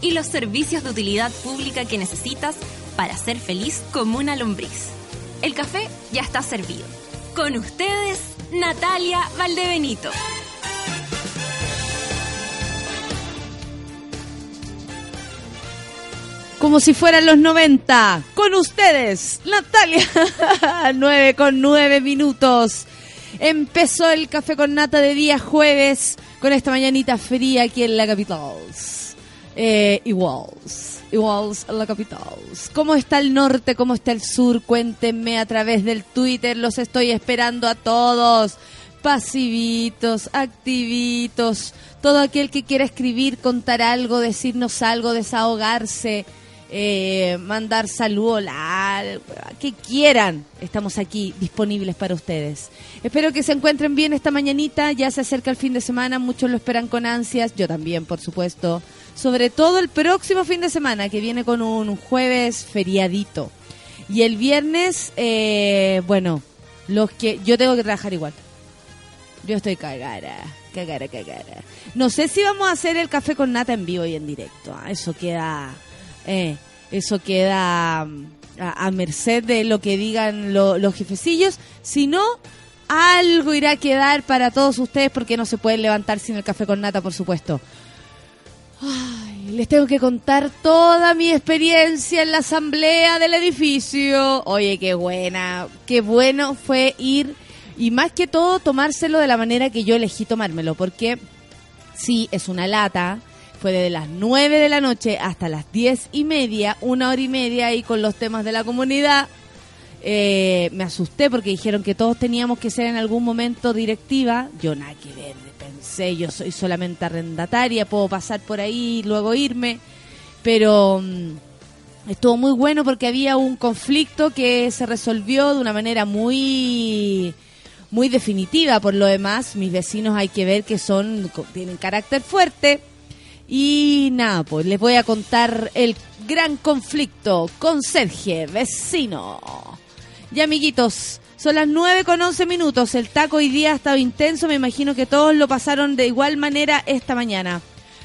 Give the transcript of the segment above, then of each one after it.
y los servicios de utilidad pública que necesitas para ser feliz como una lombriz. El café ya está servido. Con ustedes, Natalia Valdebenito. Como si fueran los 90. Con ustedes, Natalia. 9 con 9 minutos. Empezó el café con nata de día jueves con esta mañanita fría aquí en la capital. Eh, iguals, iguals la capital. ¿Cómo está el norte? ¿Cómo está el sur? Cuéntenme a través del Twitter. Los estoy esperando a todos. Pasivitos, activitos, todo aquel que quiera escribir, contar algo, decirnos algo, desahogarse eh, mandar saludos, que quieran. Estamos aquí disponibles para ustedes. Espero que se encuentren bien esta mañanita. Ya se acerca el fin de semana, muchos lo esperan con ansias. Yo también, por supuesto. Sobre todo el próximo fin de semana, que viene con un jueves feriadito. Y el viernes, eh, bueno, los que yo tengo que trabajar igual. Yo estoy cagada, cagada, cagada. No sé si vamos a hacer el café con nata en vivo y en directo. ¿ah? Eso queda eh, eso queda mm, a, merced de lo que digan los jefecillos. Si no, algo irá a quedar para todos ustedes porque no se pueden levantar sin el café con nata, por supuesto. les tengo que contar toda mi experiencia en la asamblea del edificio. Oye, qué buena, qué bueno fue ir y más que todo tomárselo de la manera que yo elegí tomármelo, porque sí, es una lata, fue desde las 9 de la noche hasta las 10 y media, una hora y media ahí con los temas de la comunidad. Eh, me asusté porque dijeron que todos teníamos que ser en algún momento directiva. Yo nada que ver, pensé, yo soy solamente arrendataria, puedo pasar por ahí y luego irme. Pero mm, estuvo muy bueno porque había un conflicto que se resolvió de una manera muy muy definitiva por lo demás. Mis vecinos hay que ver que son tienen carácter fuerte y nada, pues les voy a contar el gran conflicto con Sergio, vecino. Y amiguitos, son las 9 con 11 minutos. El taco hoy día ha estado intenso. Me imagino que todos lo pasaron de igual manera esta mañana.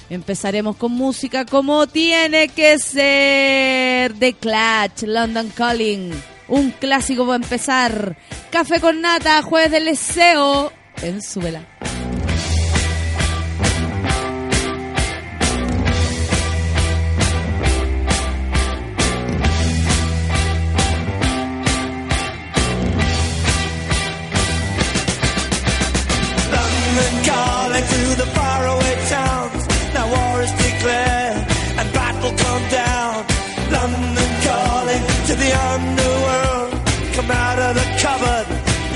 Empezaremos con música como tiene que ser. The Clutch, London Calling. Un clásico para empezar. Café con nata, jueves del deseo. En su vela.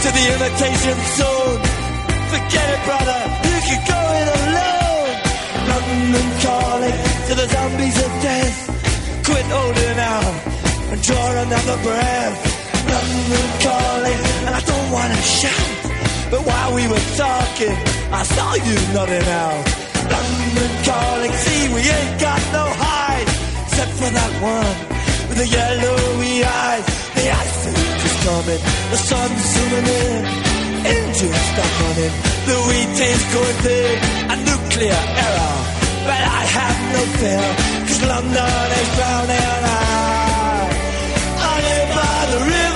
to the imitation zone. Forget it, brother, you can go it alone. London calling to the zombies of death. Quit holding out and draw another breath. London calling, and I don't want to shout. But while we were talking, I saw you nodding out. London calling, see, we ain't got no hide, except for that one with the yellowy eyes. The ice coming, the sun's zooming in, engines stuck running, the wheat is going big, a nuclear error. But I have no fear, cause London is drowning. I, I live by the river.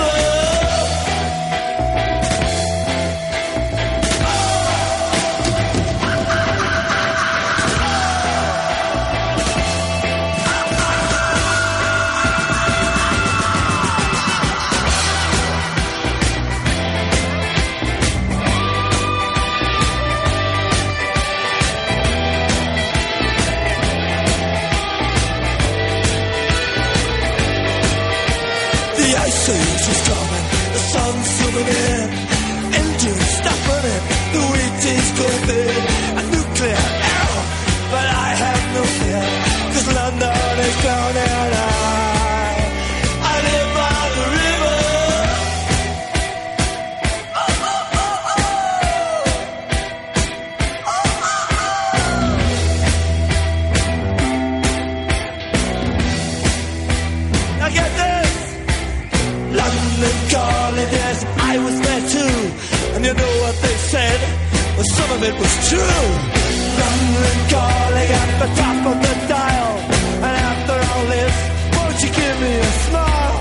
corté it was true. London calling at the top of the dial. And after all this, won't you give me a smile?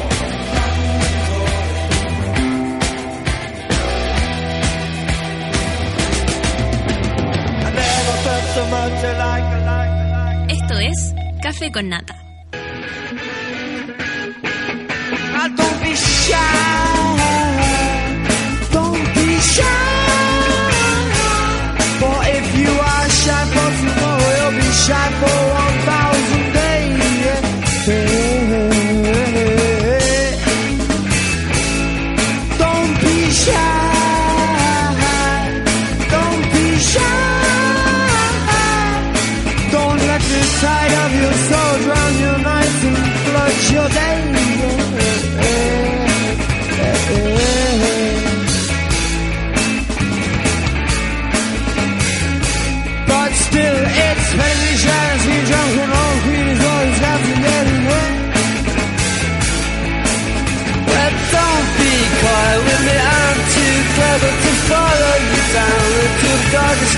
I never felt so much like, like, like. Esto es Café con Nata.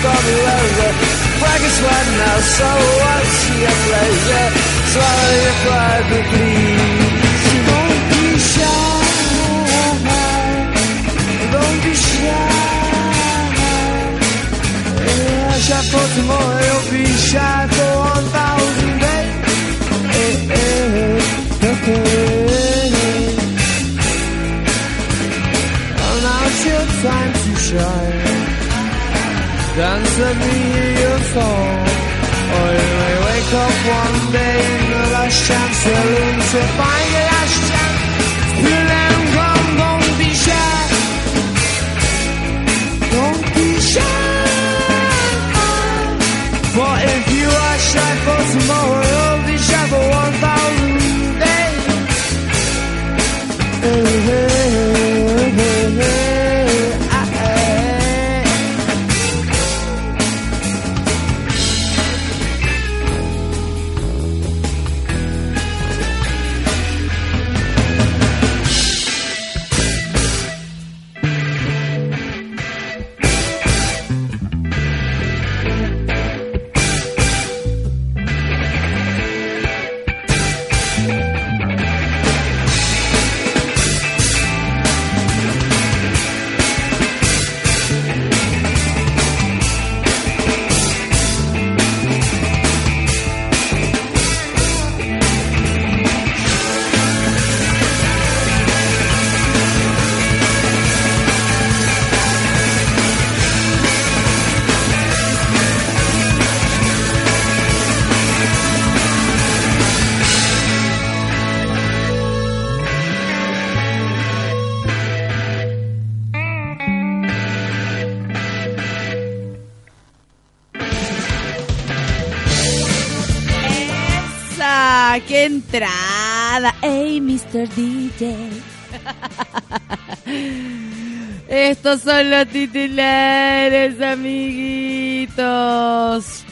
Darkest of the weather. Now, so what's your pleasure? Swallow your pride, please. Don't be shy. Don't be shy. Shy for tomorrow, you'll be shy for one thousand days. Eh, eh, eh, your time to shine. Dance me hear your song. Or you may wake up one day in the last chance saloon to find the last chance. ¡Qué entrada! ¡Ey, Mr. DJ! Estos son los titulares, amiguitos.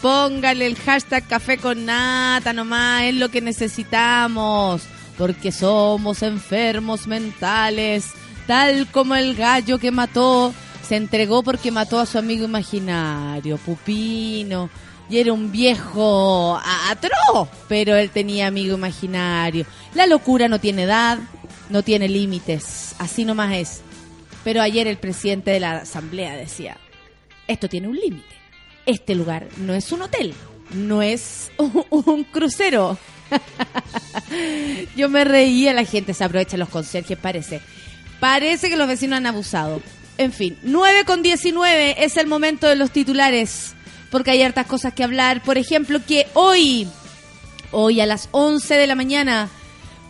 Póngale el hashtag café con nata nomás, es lo que necesitamos. Porque somos enfermos mentales, tal como el gallo que mató, se entregó porque mató a su amigo imaginario, Pupino. Y era un viejo atroz, pero él tenía amigo imaginario. La locura no tiene edad, no tiene límites, así nomás es. Pero ayer el presidente de la asamblea decía, esto tiene un límite. Este lugar no es un hotel, no es un, un crucero. Yo me reía, la gente se aprovecha los conserjes, parece. Parece que los vecinos han abusado. En fin, 9 con 19 es el momento de los titulares, porque hay hartas cosas que hablar. Por ejemplo, que hoy, hoy a las 11 de la mañana,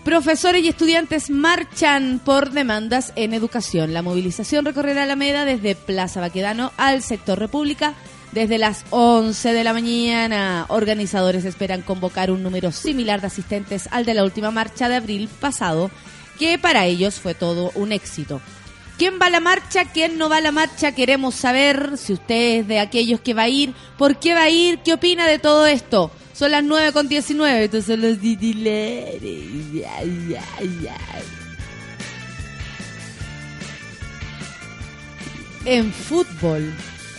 profesores y estudiantes marchan por demandas en educación. La movilización recorrerá Alameda desde Plaza Baquedano al sector República desde las 11 de la mañana. Organizadores esperan convocar un número similar de asistentes al de la última marcha de abril pasado, que para ellos fue todo un éxito. ¿Quién va a la marcha? ¿Quién no va a la marcha? Queremos saber si usted es de aquellos que va a ir, por qué va a ir, qué opina de todo esto. Son las 9 con 19, estos son los titulares. En fútbol.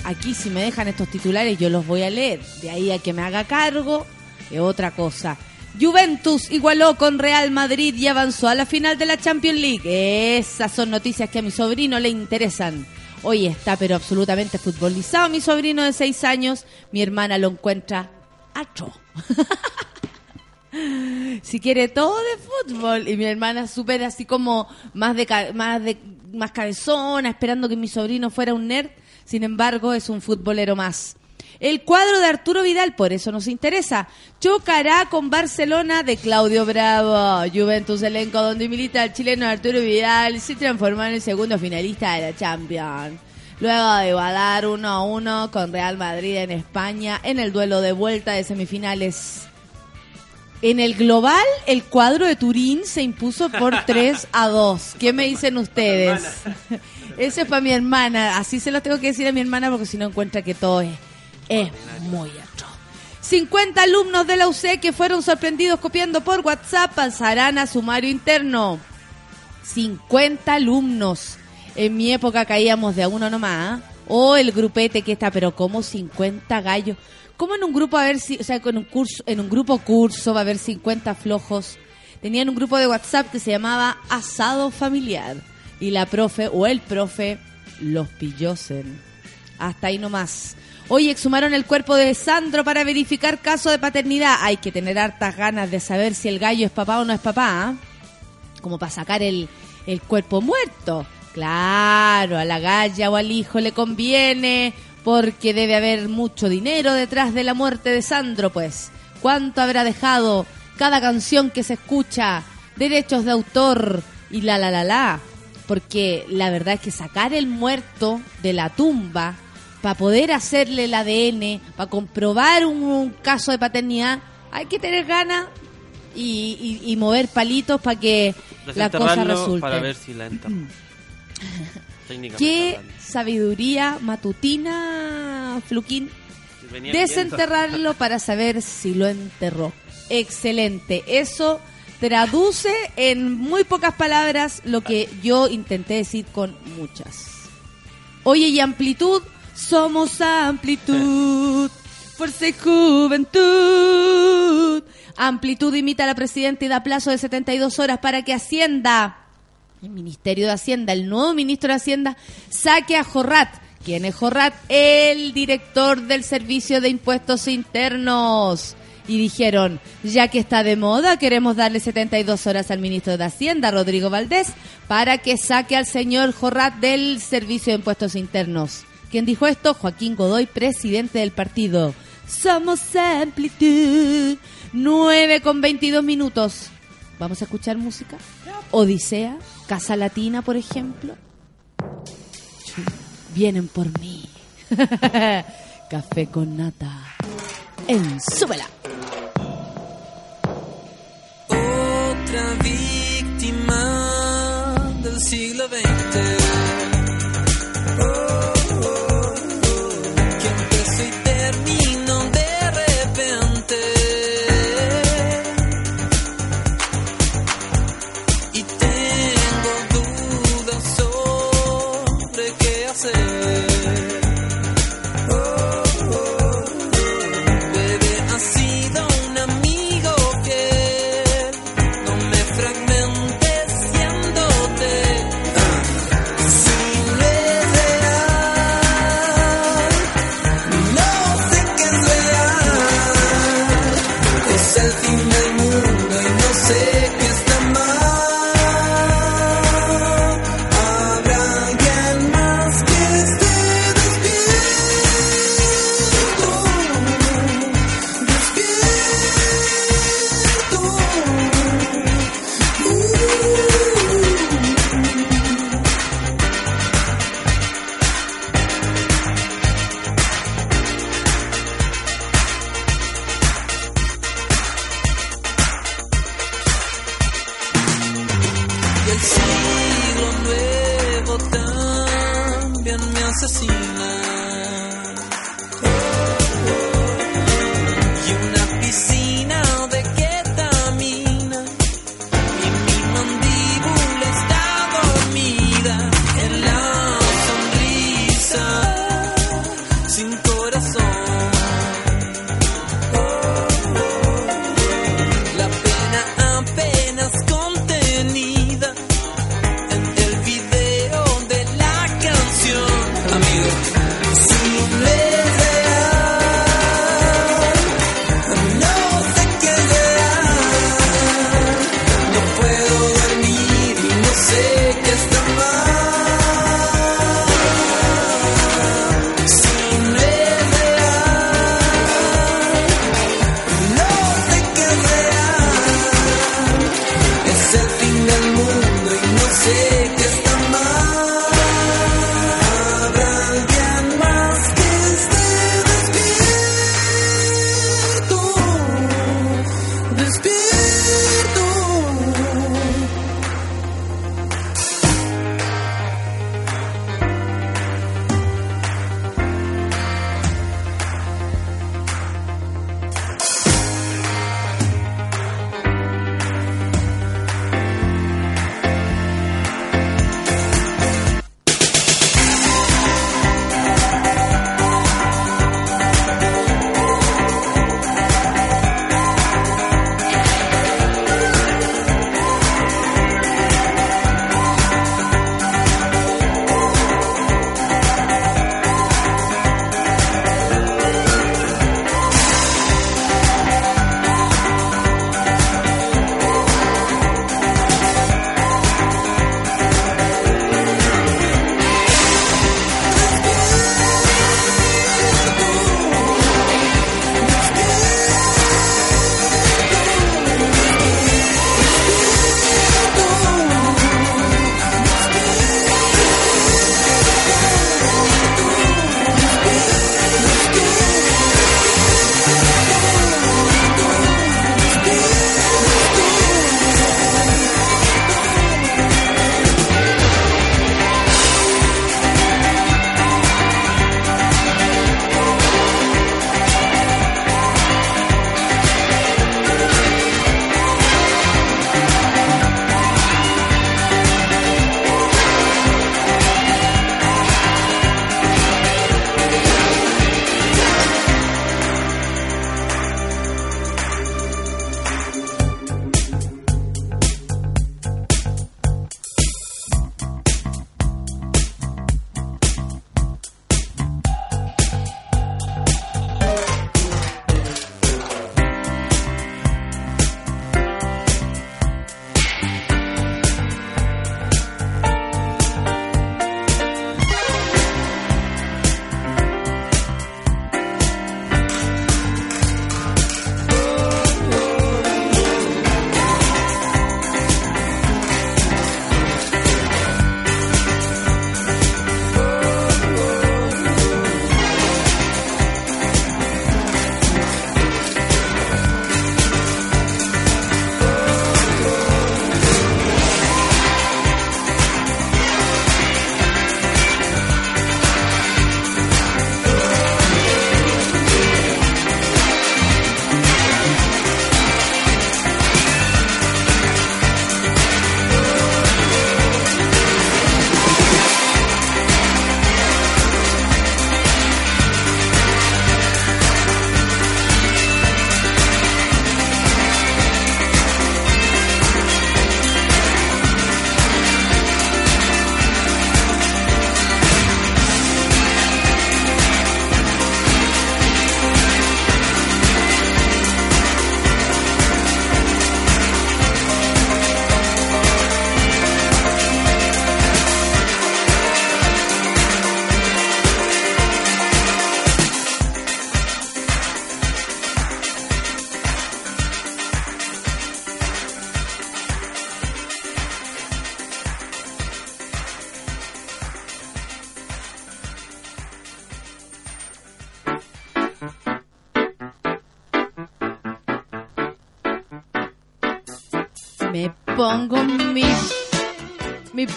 Aquí si me dejan estos titulares yo los voy a leer. De ahí a que me haga cargo es otra cosa. Juventus igualó con Real Madrid y avanzó a la final de la Champions League. Esas son noticias que a mi sobrino le interesan. Hoy está pero absolutamente futbolizado mi sobrino de seis años. Mi hermana lo encuentra acho. si quiere todo de fútbol y mi hermana súper así como más de más de más cabezona esperando que mi sobrino fuera un nerd sin embargo es un futbolero más el cuadro de Arturo Vidal por eso nos interesa chocará con Barcelona de Claudio Bravo Juventus elenco donde milita el chileno Arturo Vidal se transformó en el segundo finalista de la Champions Luego de igualar 1 a 1 con Real Madrid en España en el duelo de vuelta de semifinales en el global, el cuadro de Turín se impuso por 3 a 2. ¿Qué me dicen ustedes? Ese es para mi hermana. Así se lo tengo que decir a mi hermana porque si no encuentra que todo es, es muy atroz. 50 alumnos de la UC que fueron sorprendidos copiando por WhatsApp pasarán a sumario interno. 50 alumnos. En mi época caíamos de a uno nomás. O el grupete que está, pero como 50 gallos. ¿Cómo en un grupo a ver si, o sea, con un curso, en un grupo curso va a haber 50 flojos? Tenían un grupo de WhatsApp que se llamaba Asado Familiar. Y la profe o el profe los pillosen. Hasta ahí nomás. Hoy exhumaron el cuerpo de Sandro para verificar caso de paternidad. Hay que tener hartas ganas de saber si el gallo es papá o no es papá. ¿ah? Como para sacar el, el cuerpo muerto. Claro, a la galla o al hijo le conviene porque debe haber mucho dinero detrás de la muerte de Sandro, pues. ¿Cuánto habrá dejado cada canción que se escucha? Derechos de autor y la la la la. Porque la verdad es que sacar el muerto de la tumba para poder hacerle el ADN, para comprobar un, un caso de paternidad, hay que tener ganas y, y- y mover palitos para que la cosa resulte. Para ver si la. Técnicamente Qué sabiduría matutina, Fluquín. Si Desenterrarlo para saber si lo enterró. Excelente. Eso traduce en muy pocas palabras lo que yo intenté decir con muchas. Oye, y amplitud, somos amplitud, fuerza y juventud. Amplitud imita a la presidenta y da plazo de 72 horas para que Hacienda el Ministerio de Hacienda, el nuevo ministro de Hacienda, saque a Jorrat. ¿Quién es Jorrat? El director del Servicio de Impuestos Internos. Y dijeron, ya que está de moda, queremos darle 72 horas al ministro de Hacienda, Rodrigo Valdés, para que saque al señor Jorrat del Servicio de Impuestos Internos. ¿Quién dijo esto? Joaquín Godoy, presidente del partido. Somos Amplitud. 9 con 22 minutos. ¿Vamos a escuchar música? Odisea, Casa Latina, por ejemplo. Vienen por mí. Café con nata. En Súbela. Otra víctima del siglo XX. Oh,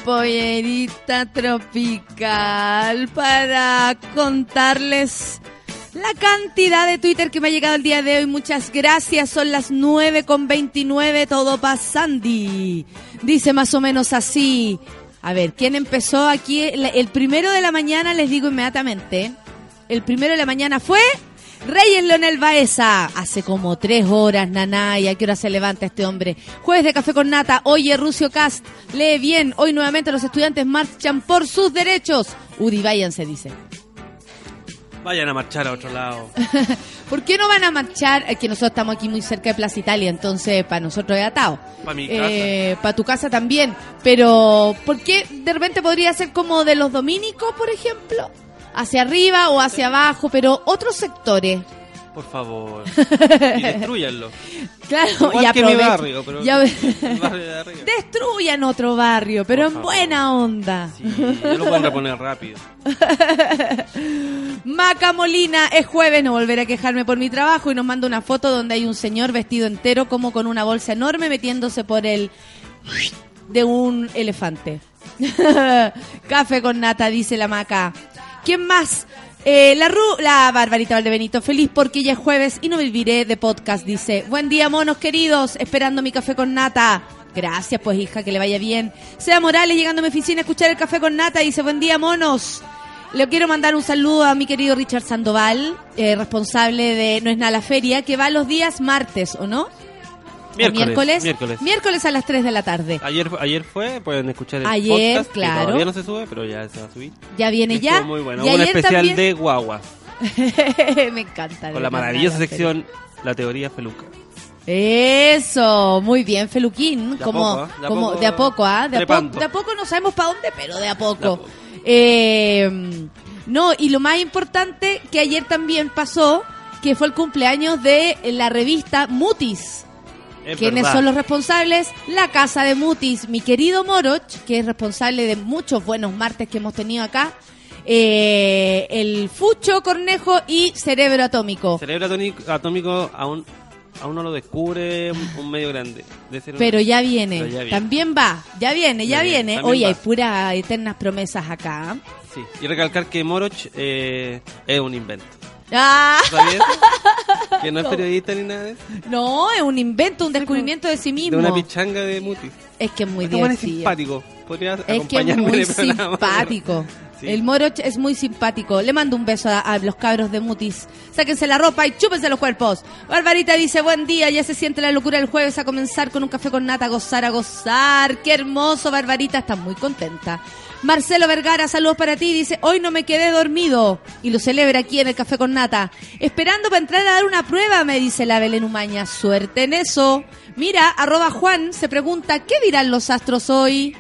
pollerita tropical para contarles la cantidad de Twitter que me ha llegado el día de hoy. Muchas gracias. Son las 9 con 29, todo pasando. Dice más o menos así. A ver, ¿quién empezó aquí? El el primero de la mañana, les digo inmediatamente. El primero de la mañana fue Reyes Leonel Baeza, hace como tres horas, nanay, ¿a qué hora se levanta este hombre? Jueves de Café con Nata, oye, Rucio Cast, lee bien, hoy nuevamente los estudiantes marchan por sus derechos. Udi, váyanse, dice. Vayan a marchar a otro lado. ¿Por qué no van a marchar? Es que nosotros estamos aquí muy cerca de Plaza Italia, entonces para nosotros es atado. Pa' mi Eh, para tu casa también. Pero, ¿por qué de repente podría ser como de los dominicos, por ejemplo? Hacia arriba o hacia abajo, pero otros sectores. Por favor. Y destruyanlo. Claro, Igual y que mi barrio, pero ya- el barrio de arriba. Destruyan otro barrio, pero Por en favor. buena onda. Sí, yo lo puedo reponer rápido. Maca Molina, es jueves, no volveré a quejarme por mi trabajo y nos manda una foto donde hay un señor vestido entero como con una bolsa enorme metiéndose por el de un elefante. Café con nata, dice la Maca. ¿Quién más? Eh, la, Ru- la Barbarita Valdebenito, feliz porque ya es jueves y no viviré de podcast, dice. Buen día, monos queridos, esperando mi café con nata. Gracias, pues hija, que le vaya bien. Sea Morales llegando a mi oficina a escuchar el café con nata, dice, buen día, monos. Le quiero mandar un saludo a mi querido Richard Sandoval, eh, responsable de No es nada la feria, que va los días martes, ¿o no? ¿O Miércoles. miércoles. Miércoles. Miércoles a las 3 de la tarde. Ayer, ayer fue, pueden escuchar el Ayer, podcast. que claro. todavía no se sube, pero ya se va a subir. Ya viene Estuvo ya. muy bueno. Y Hubo un especial también- de guagua. Me encanta. de Con la maravillosa sección La teoría feluca. Eso, muy bien, Feluquín. De a como, poco, ¿ah? De a como poco de a poco, ¿ah? De a, de a poco no sabemos para dónde, pero de a De poco. a poco. Eh, no, y lo más importante que ayer también pasó, que fue el cumpleaños de la revista Mutis. Es ¿Quiénes verdad. son los responsables? La casa de Mutis, mi querido Moroch, que es responsable de muchos buenos martes que hemos tenido acá. Eh, el Fucho, Cornejo y Cerebro Atómico. Cerebro atómico aún, aún no lo descubre un, medio grande. De Pero ya viene. Pero ya viene. También va. Ya viene, ya, Ya viene, viene. Oye, va. hay puras eternas promesas acá. Sí. Y recalcar que Moroch eh, es un invento. Ah, ¿Sabías que no es periodista ni nada de eso. no, es un invento, un descubrimiento de sí De mismo. una pichanga de Mutis. Es que es muy Este weón es divertido. simpático. Podría Es que es muy el simpático. Sí. El Moroch es muy simpático. Le mando un beso a, a los cabros de Mutis. Sáquense la ropa y chúpense los cuerpos. Barbarita dice, buen día, ya se siente la locura del jueves a comenzar con un café con nata, a gozar, a gozar. Qué hermoso, Barbarita, está muy contenta. Marcelo Vergara, saludos para ti, dice, hoy no me quedé dormido. Y lo celebra aquí en el café con nata. Esperando para entrar a dar una prueba, me dice la Belén Umaña. Suerte en eso. Mira, arroba Juan se pregunta, ¿qué dirán los astros hoy?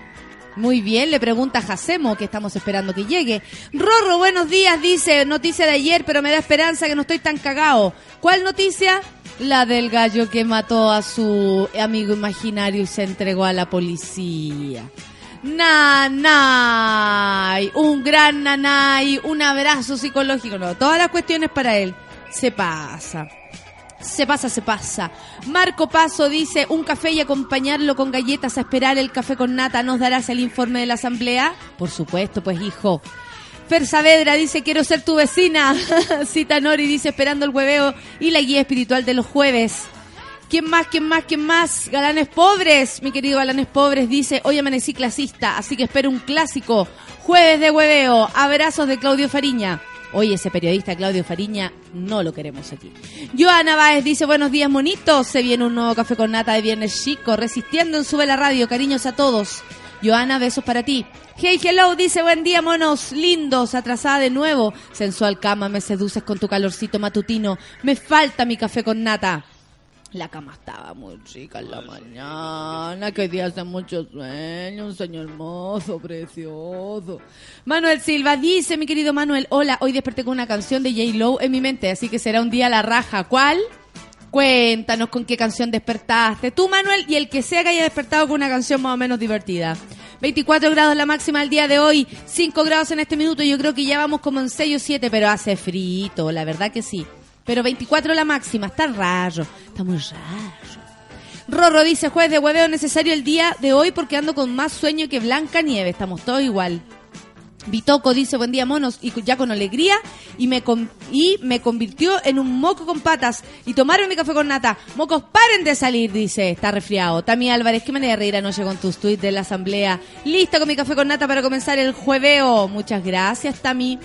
Muy bien, le pregunta Jacemo, que estamos esperando que llegue. Rorro, buenos días, dice, noticia de ayer, pero me da esperanza que no estoy tan cagao. ¿Cuál noticia? La del gallo que mató a su amigo imaginario y se entregó a la policía. Nanay, un gran nanay, un abrazo psicológico, no, todas las cuestiones para él. Se pasa. Se pasa, se pasa. Marco Paso dice, un café y acompañarlo con galletas a esperar el café con nata. ¿Nos darás el informe de la asamblea? Por supuesto, pues hijo. Fer Saavedra dice, quiero ser tu vecina. Cita Nori dice, esperando el hueveo y la guía espiritual de los jueves. ¿Quién más? ¿Quién más? ¿Quién más? Galanes Pobres, mi querido Galanes Pobres, dice, hoy amanecí clasista, así que espero un clásico. Jueves de hueveo, abrazos de Claudio Fariña. Oye, ese periodista Claudio Fariña no lo queremos aquí. Joana Báez dice, buenos días monitos, se viene un nuevo café con nata de Viernes Chico, resistiendo en Sube la Radio, cariños a todos. Joana, besos para ti. Hey, hello, dice, buen día monos, lindos, atrasada de nuevo. Sensual cama, me seduces con tu calorcito matutino. Me falta mi café con nata. La cama estaba muy rica en la mañana, que hoy día hace mucho sueño, un sueño hermoso, precioso. Manuel Silva dice, mi querido Manuel, hola, hoy desperté con una canción de J. Lowe en mi mente, así que será un día a la raja. ¿Cuál? Cuéntanos con qué canción despertaste. Tú, Manuel, y el que sea que haya despertado con una canción más o menos divertida. 24 grados la máxima el día de hoy, 5 grados en este minuto, yo creo que ya vamos como en 6 o 7, pero hace frito, la verdad que sí. Pero 24 la máxima, está raro, está muy raro. Rorro dice, jueves de hueveo necesario el día de hoy porque ando con más sueño que Blanca Nieve, estamos todos igual. Bitoco dice, buen día monos, y ya con alegría, y me, y me convirtió en un moco con patas, y tomaron mi café con nata. Mocos, paren de salir, dice, está resfriado. Tami Álvarez, qué manera de reír anoche con tus tweets de la asamblea. Lista con mi café con nata para comenzar el jueveo. Muchas gracias, Tami.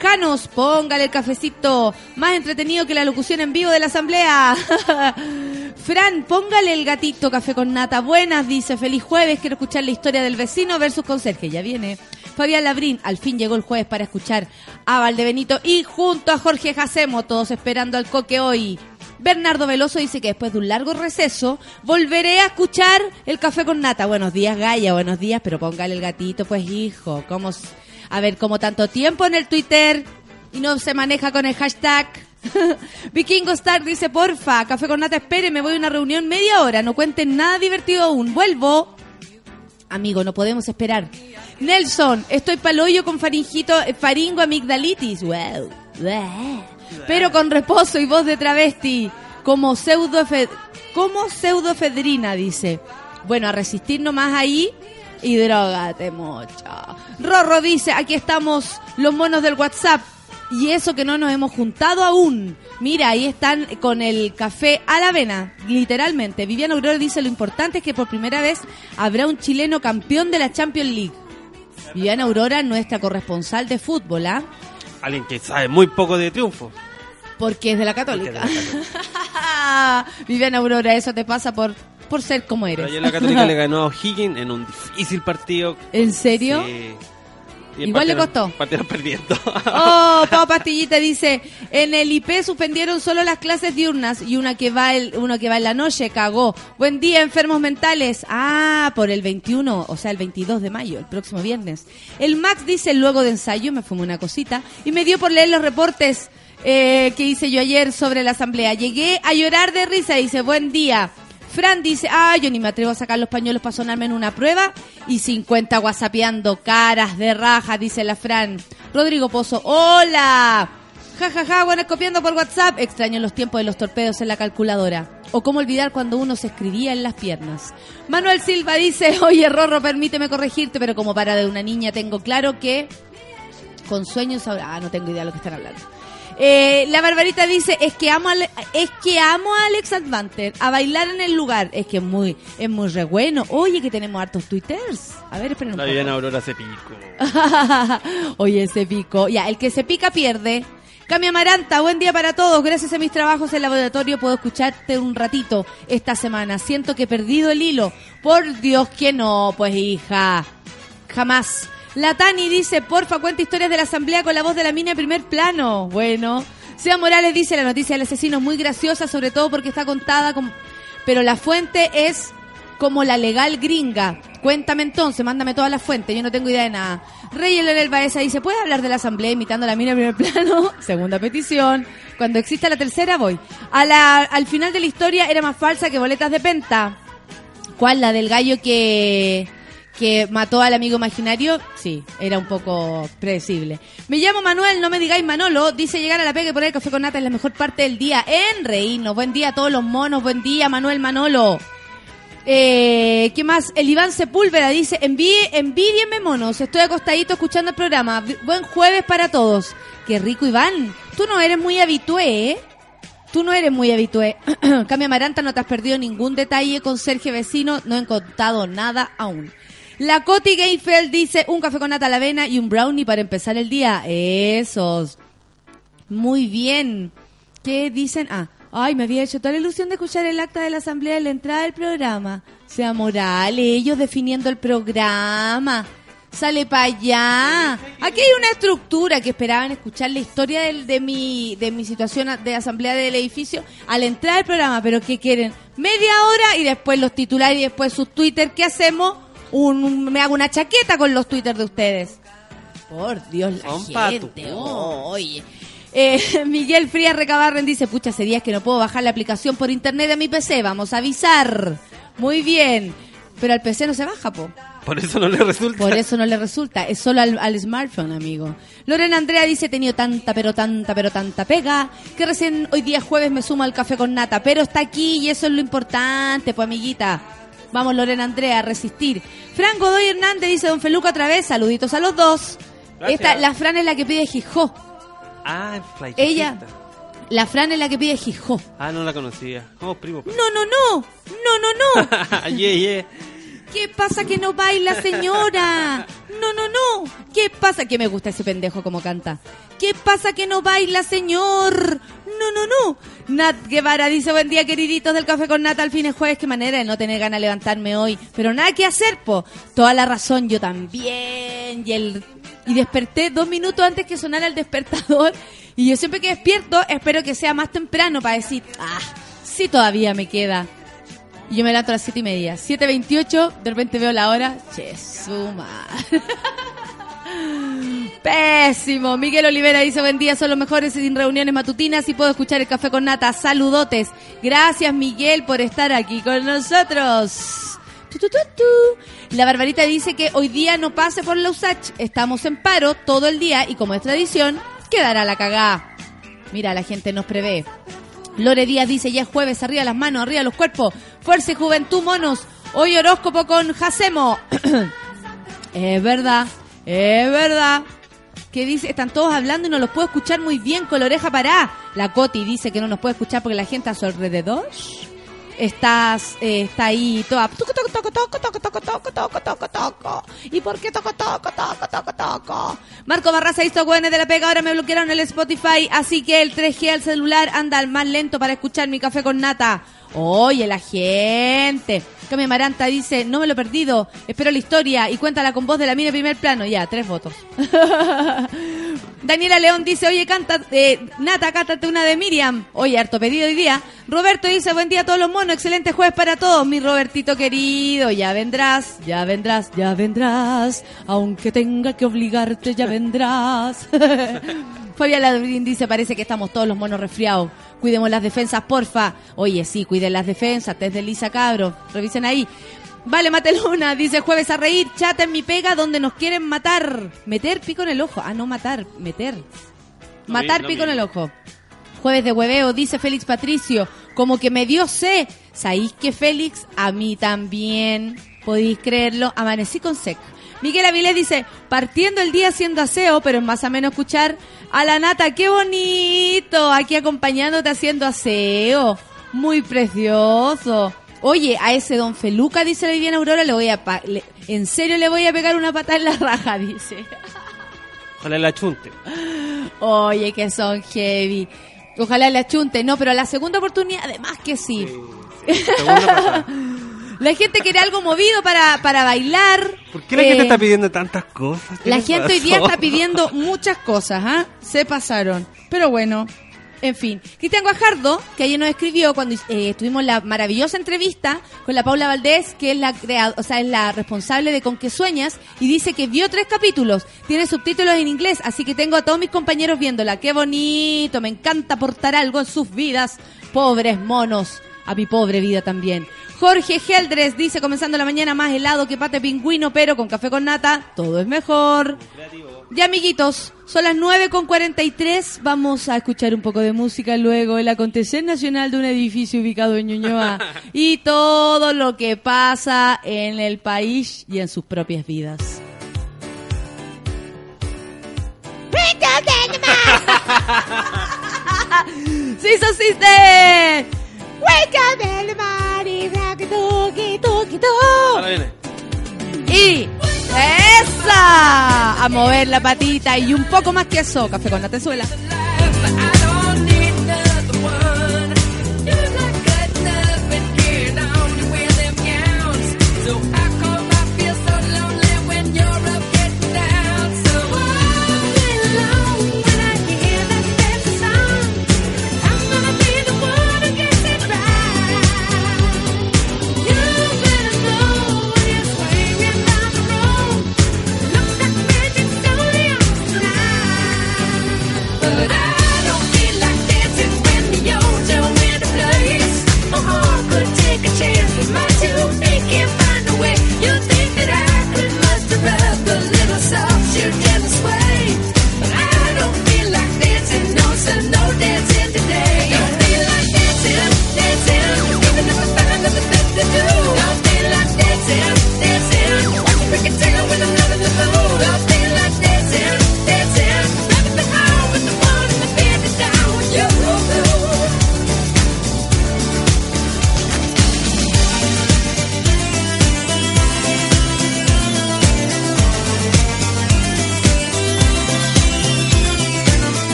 Janos, póngale el cafecito. Más entretenido que la locución en vivo de la asamblea. Fran, póngale el gatito café con nata. Buenas, dice. Feliz jueves. Quiero escuchar la historia del vecino versus conserje. Ya viene. Fabián Labrín, al fin llegó el jueves para escuchar a Valdebenito y junto a Jorge Jacemo, todos esperando al coque hoy. Bernardo Veloso dice que después de un largo receso volveré a escuchar el café con nata. Buenos días, Gaya, buenos días, pero póngale el gatito, pues hijo. ¿Cómo, s- a ver, como tanto tiempo en el Twitter y no se maneja con el hashtag. Vikingo Star dice, porfa, café con nata, espere, me voy a una reunión media hora, no cuenten nada divertido aún, vuelvo. Amigo, no podemos esperar. Nelson, estoy paloyo con faringito, eh, faringo amigdalitis. Wow. Pero con reposo y voz de travesti. Como pseudo como pseudoefedrina, dice. Bueno, a resistir nomás ahí y drogate mucho. Rorro dice, aquí estamos los monos del WhatsApp. Y eso que no nos hemos juntado aún. Mira, ahí están con el café a la avena, literalmente. Viviana Aurora dice, lo importante es que por primera vez habrá un chileno campeón de la Champions League. Viviana Aurora, nuestra corresponsal de fútbol, ¿ah? Alguien que sabe muy poco de triunfo. Porque es de la Católica. Viviana Aurora, eso te pasa por, por ser como eres. Pero ayer la Católica le ganó a O'Higgins en un difícil partido. ¿En serio? Sí. Igual le costó. Partieron perdiendo. Oh, Pau Pastillita dice, en el IP suspendieron solo las clases diurnas y una que va el, uno que va en la noche cagó. Buen día, enfermos mentales. Ah, por el 21, o sea, el 22 de mayo, el próximo viernes. El Max dice, luego de ensayo me fumé una cosita y me dio por leer los reportes eh, que hice yo ayer sobre la asamblea. Llegué a llorar de risa, dice, buen día. Fran dice, ah, yo ni me atrevo a sacar los pañuelos para sonarme en una prueba. Y 50 whatsappeando caras de raja, dice la Fran. Rodrigo Pozo, hola. Ja, ja, ja, bueno, copiando por WhatsApp. Extraño los tiempos de los torpedos en la calculadora. O cómo olvidar cuando uno se escribía en las piernas. Manuel Silva dice, oye, Rorro, permíteme corregirte, pero como para de una niña tengo claro que con sueños ahora... Ah, no tengo idea de lo que están hablando. Eh, la Barbarita dice, es que amo a, es que amo a Alex Advanter, a bailar en el lugar. Es que es muy, es muy re bueno. Oye, que tenemos hartos twitters. A ver, esperen un La poco. Viviana Aurora se pico. Oye, se picó. Ya, el que se pica pierde. Cami Amaranta, buen día para todos. Gracias a mis trabajos en laboratorio puedo escucharte un ratito esta semana. Siento que he perdido el hilo. Por Dios que no, pues hija. Jamás. La Tani dice, porfa, cuenta historias de la asamblea con la voz de la mina en primer plano. Bueno. Sea Morales dice, la noticia del asesino es muy graciosa, sobre todo porque está contada con... Pero la fuente es como la legal gringa. Cuéntame entonces, mándame todas las fuentes, yo no tengo idea de nada. Rey Leonel Baeza dice, ¿puedes hablar de la asamblea imitando a la mina en primer plano? Segunda petición. Cuando exista la tercera voy. A la, al final de la historia era más falsa que boletas de penta. ¿Cuál? La del gallo que que mató al amigo imaginario, sí, era un poco predecible. Me llamo Manuel, no me digáis Manolo, dice llegar a la pega y poner café con nata es la mejor parte del día. En reírnos, buen día a todos los monos, buen día Manuel Manolo. Eh, ¿Qué más? El Iván Sepúlveda dice, envíe, envidienme monos, estoy acostadito escuchando el programa. Buen jueves para todos. Qué rico Iván, tú no eres muy habitué, ¿eh? Tú no eres muy habitué. Cami Amaranta, no te has perdido ningún detalle con Sergio Vecino, no he contado nada aún. La Coti Gayfeld dice un café con nata a la avena y un brownie para empezar el día. Esos. Muy bien. ¿Qué dicen? Ah, ay, me había hecho toda la ilusión de escuchar el acta de la asamblea de la entrada del programa. Sea Morales, ellos definiendo el programa. Sale para allá. Aquí hay una estructura que esperaban escuchar la historia del- de, mi, de mi situación de asamblea del edificio a la entrada del programa, pero ¿qué quieren? Media hora y después los titulares y después sus Twitter. ¿Qué hacemos? Un, me hago una chaqueta con los Twitter de ustedes. Por Dios, la Son gente. oh, oye. Eh, Miguel Frías Recabarren dice, pucha, hace días que no puedo bajar la aplicación por internet de mi PC. Vamos a avisar. Muy bien. Pero al PC no se baja, po. Por eso no le resulta. Por eso no le resulta, es solo al, al smartphone, amigo. Lorena Andrea dice, he tenido tanta, pero tanta, pero tanta pega, que recién hoy día jueves me sumo al café con nata, pero está aquí y eso es lo importante, pues amiguita. Vamos, Lorena Andrea, a resistir. Fran Godoy Hernández dice, don Feluca otra vez, saluditos a los dos. Gracias. Esta, la Fran es la que pide Jijó. Ah. Ella, la Fran es la que pide Jijó. Ah, no la conocía. Oh, primo. pues. No, no, no, no, no, no. yeah, yeah. ¿Qué pasa que no baila, señora? No, no, no. ¿Qué pasa? Que me gusta ese pendejo como canta. ¿Qué pasa que no baila, señor? No, no, no. Nat Guevara dice, buen día, queriditos del Café con Nat. Al fin es jueves, qué manera de no tener ganas de levantarme hoy. Pero nada que hacer, po. Toda la razón, yo también. Y el... Y desperté dos minutos antes que sonara el despertador. Y yo siempre que despierto, espero que sea más temprano para decir, ah, sí todavía me queda. Y yo me levanto a las siete y media. 7.28, de repente veo la hora. Che, su madre. Pésimo. Miguel Olivera dice, buen día, son los mejores sin reuniones matutinas y puedo escuchar el café con nata. Saludotes. Gracias, Miguel, por estar aquí con nosotros. La Barbarita dice que hoy día no pase por la USACH. Estamos en paro todo el día y como es tradición, quedará la cagá. Mira, la gente nos prevé. Lore Díaz dice, ya es jueves, arriba las manos, arriba los cuerpos. Fuerza y juventud, monos. Hoy horóscopo con Jacemo. es verdad, es verdad. Que dice, están todos hablando y no los puedo escuchar muy bien con la oreja parada. La Coti dice que no nos puede escuchar porque la gente a su alrededor estás eh, está ahí toda toco toco toco toco toco toco toco toco toco y por qué toco toco toco toco toco Marco Barraza hizo güenes de la pega ahora me bloquearon el Spotify así que el 3G al celular anda al más lento para escuchar mi café con nata Oye, la gente. Cami Maranta dice, no me lo he perdido, espero la historia y cuéntala con voz de la mía en primer plano. Ya, tres votos. Daniela León dice, oye, canta, eh, Nata, cántate una de Miriam. Oye, harto pedido hoy día. Roberto dice, buen día a todos los monos, excelente jueves para todos, mi Robertito querido. Ya vendrás, ya vendrás, ya vendrás. Aunque tenga que obligarte, ya vendrás. Fabián Ladrín dice, parece que estamos todos los monos resfriados. Cuidemos las defensas, porfa. Oye, sí, cuiden las defensas. Test de Lisa Cabro. Revisen ahí. Vale, Mateluna, dice jueves a reír, chata en mi pega donde nos quieren matar. Meter pico en el ojo. Ah, no matar, meter. Matar pico en el ojo. Jueves de hueveo, dice Félix Patricio. Como que me dio sé. ¿Sabéis que Félix? A mí también. ¿Podéis creerlo? Amanecí con sec. Miguel Avilés dice, partiendo el día haciendo aseo, pero es más o menos escuchar a la nata. ¡Qué bonito! Aquí acompañándote haciendo aseo. Muy precioso. Oye, a ese don Feluca, dice la Viviana Aurora, le voy a... pa- le- en serio le voy a pegar una patada en la raja, dice. Ojalá la chunte. Oye, que son heavy. Ojalá le achunte. No, pero la segunda oportunidad, además que sí. La gente quiere algo movido para, para bailar. ¿Por qué la Eh, gente está pidiendo tantas cosas? ¿Qué La gente hoy día está pidiendo muchas cosas, ¿ah? Se pasaron. Pero bueno, en fin. Cristian Guajardo, que ayer nos escribió cuando eh, tuvimos la maravillosa entrevista con la Paula Valdés, que es la crea- o sea, es la responsable de Con qué sueñas, y dice que vio tres capítulos, tiene subtítulos en inglés, así que tengo a todos mis compañeros viéndola. Qué bonito, me encanta aportar algo en sus vidas. Pobres monos, a mi pobre vida también. Jorge Geldres dice, comenzando la mañana más helado que pate pingüino, pero con café con nata, todo es mejor. Ya, amiguitos, son las 9 con 43. Vamos a escuchar un poco de música luego. El acontecer nacional de un edificio ubicado en Ñuñoa y todo lo que pasa en el país y en sus propias vidas. ¡Sí, eso existe! Wake up everybody, Y esa a mover la patita y un poco más que eso, café con la tezuela.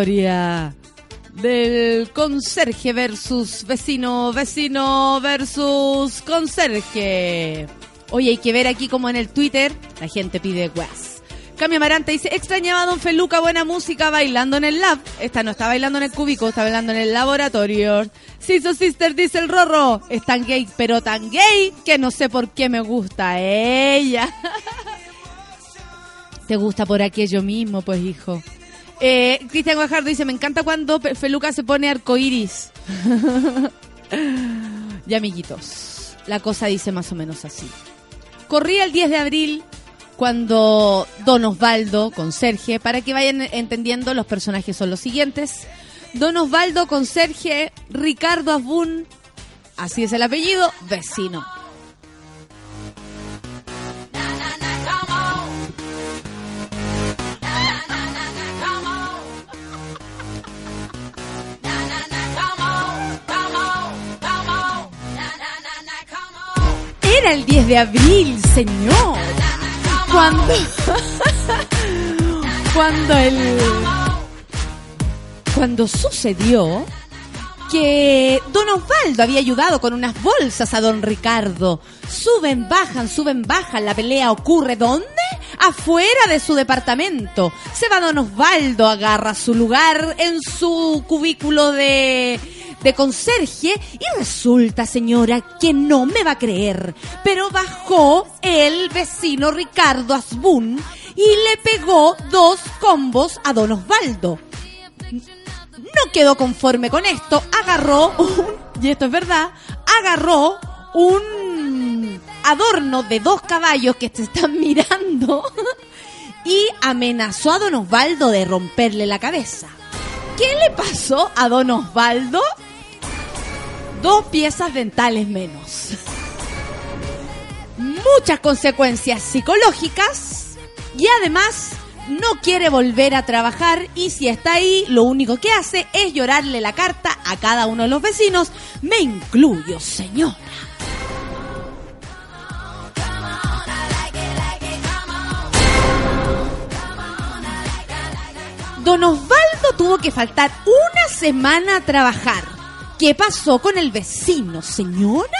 Historia del conserje versus vecino, vecino versus conserje. Oye, hay que ver aquí como en el Twitter la gente pide weas. Cami Amarante dice, extrañaba a Don Feluca, buena música, bailando en el lab. Esta no está bailando en el cúbico, está bailando en el laboratorio. Siso Sister dice el Rorro, es tan gay, pero tan gay que no sé por qué me gusta ella. Te gusta por aquello mismo, pues hijo. Eh, Cristian Guajardo dice, me encanta cuando Feluca se pone arcoiris. y amiguitos, la cosa dice más o menos así. Corría el 10 de abril cuando Don Osvaldo con Sergio, para que vayan entendiendo, los personajes son los siguientes. Don Osvaldo con Sergio, Ricardo Asbun, así es el apellido, vecino. Era el 10 de abril, señor. Cuando. cuando el. Cuando sucedió que Don Osvaldo había ayudado con unas bolsas a Don Ricardo. Suben, bajan, suben, bajan. La pelea ocurre ¿dónde? Afuera de su departamento. Se va Don Osvaldo, agarra su lugar en su cubículo de, de conserje y resulta, señora, que no me va a creer. Pero bajó el vecino Ricardo Asbun y le pegó dos combos a Don Osvaldo no quedó conforme con esto, agarró un, y esto es verdad, agarró un adorno de dos caballos que se están mirando y amenazó a Don Osvaldo de romperle la cabeza. ¿Qué le pasó a Don Osvaldo? Dos piezas dentales menos. Muchas consecuencias psicológicas y además no quiere volver a trabajar y si está ahí lo único que hace es llorarle la carta a cada uno de los vecinos, me incluyo, señora. Don Osvaldo tuvo que faltar una semana a trabajar. ¿Qué pasó con el vecino, señora?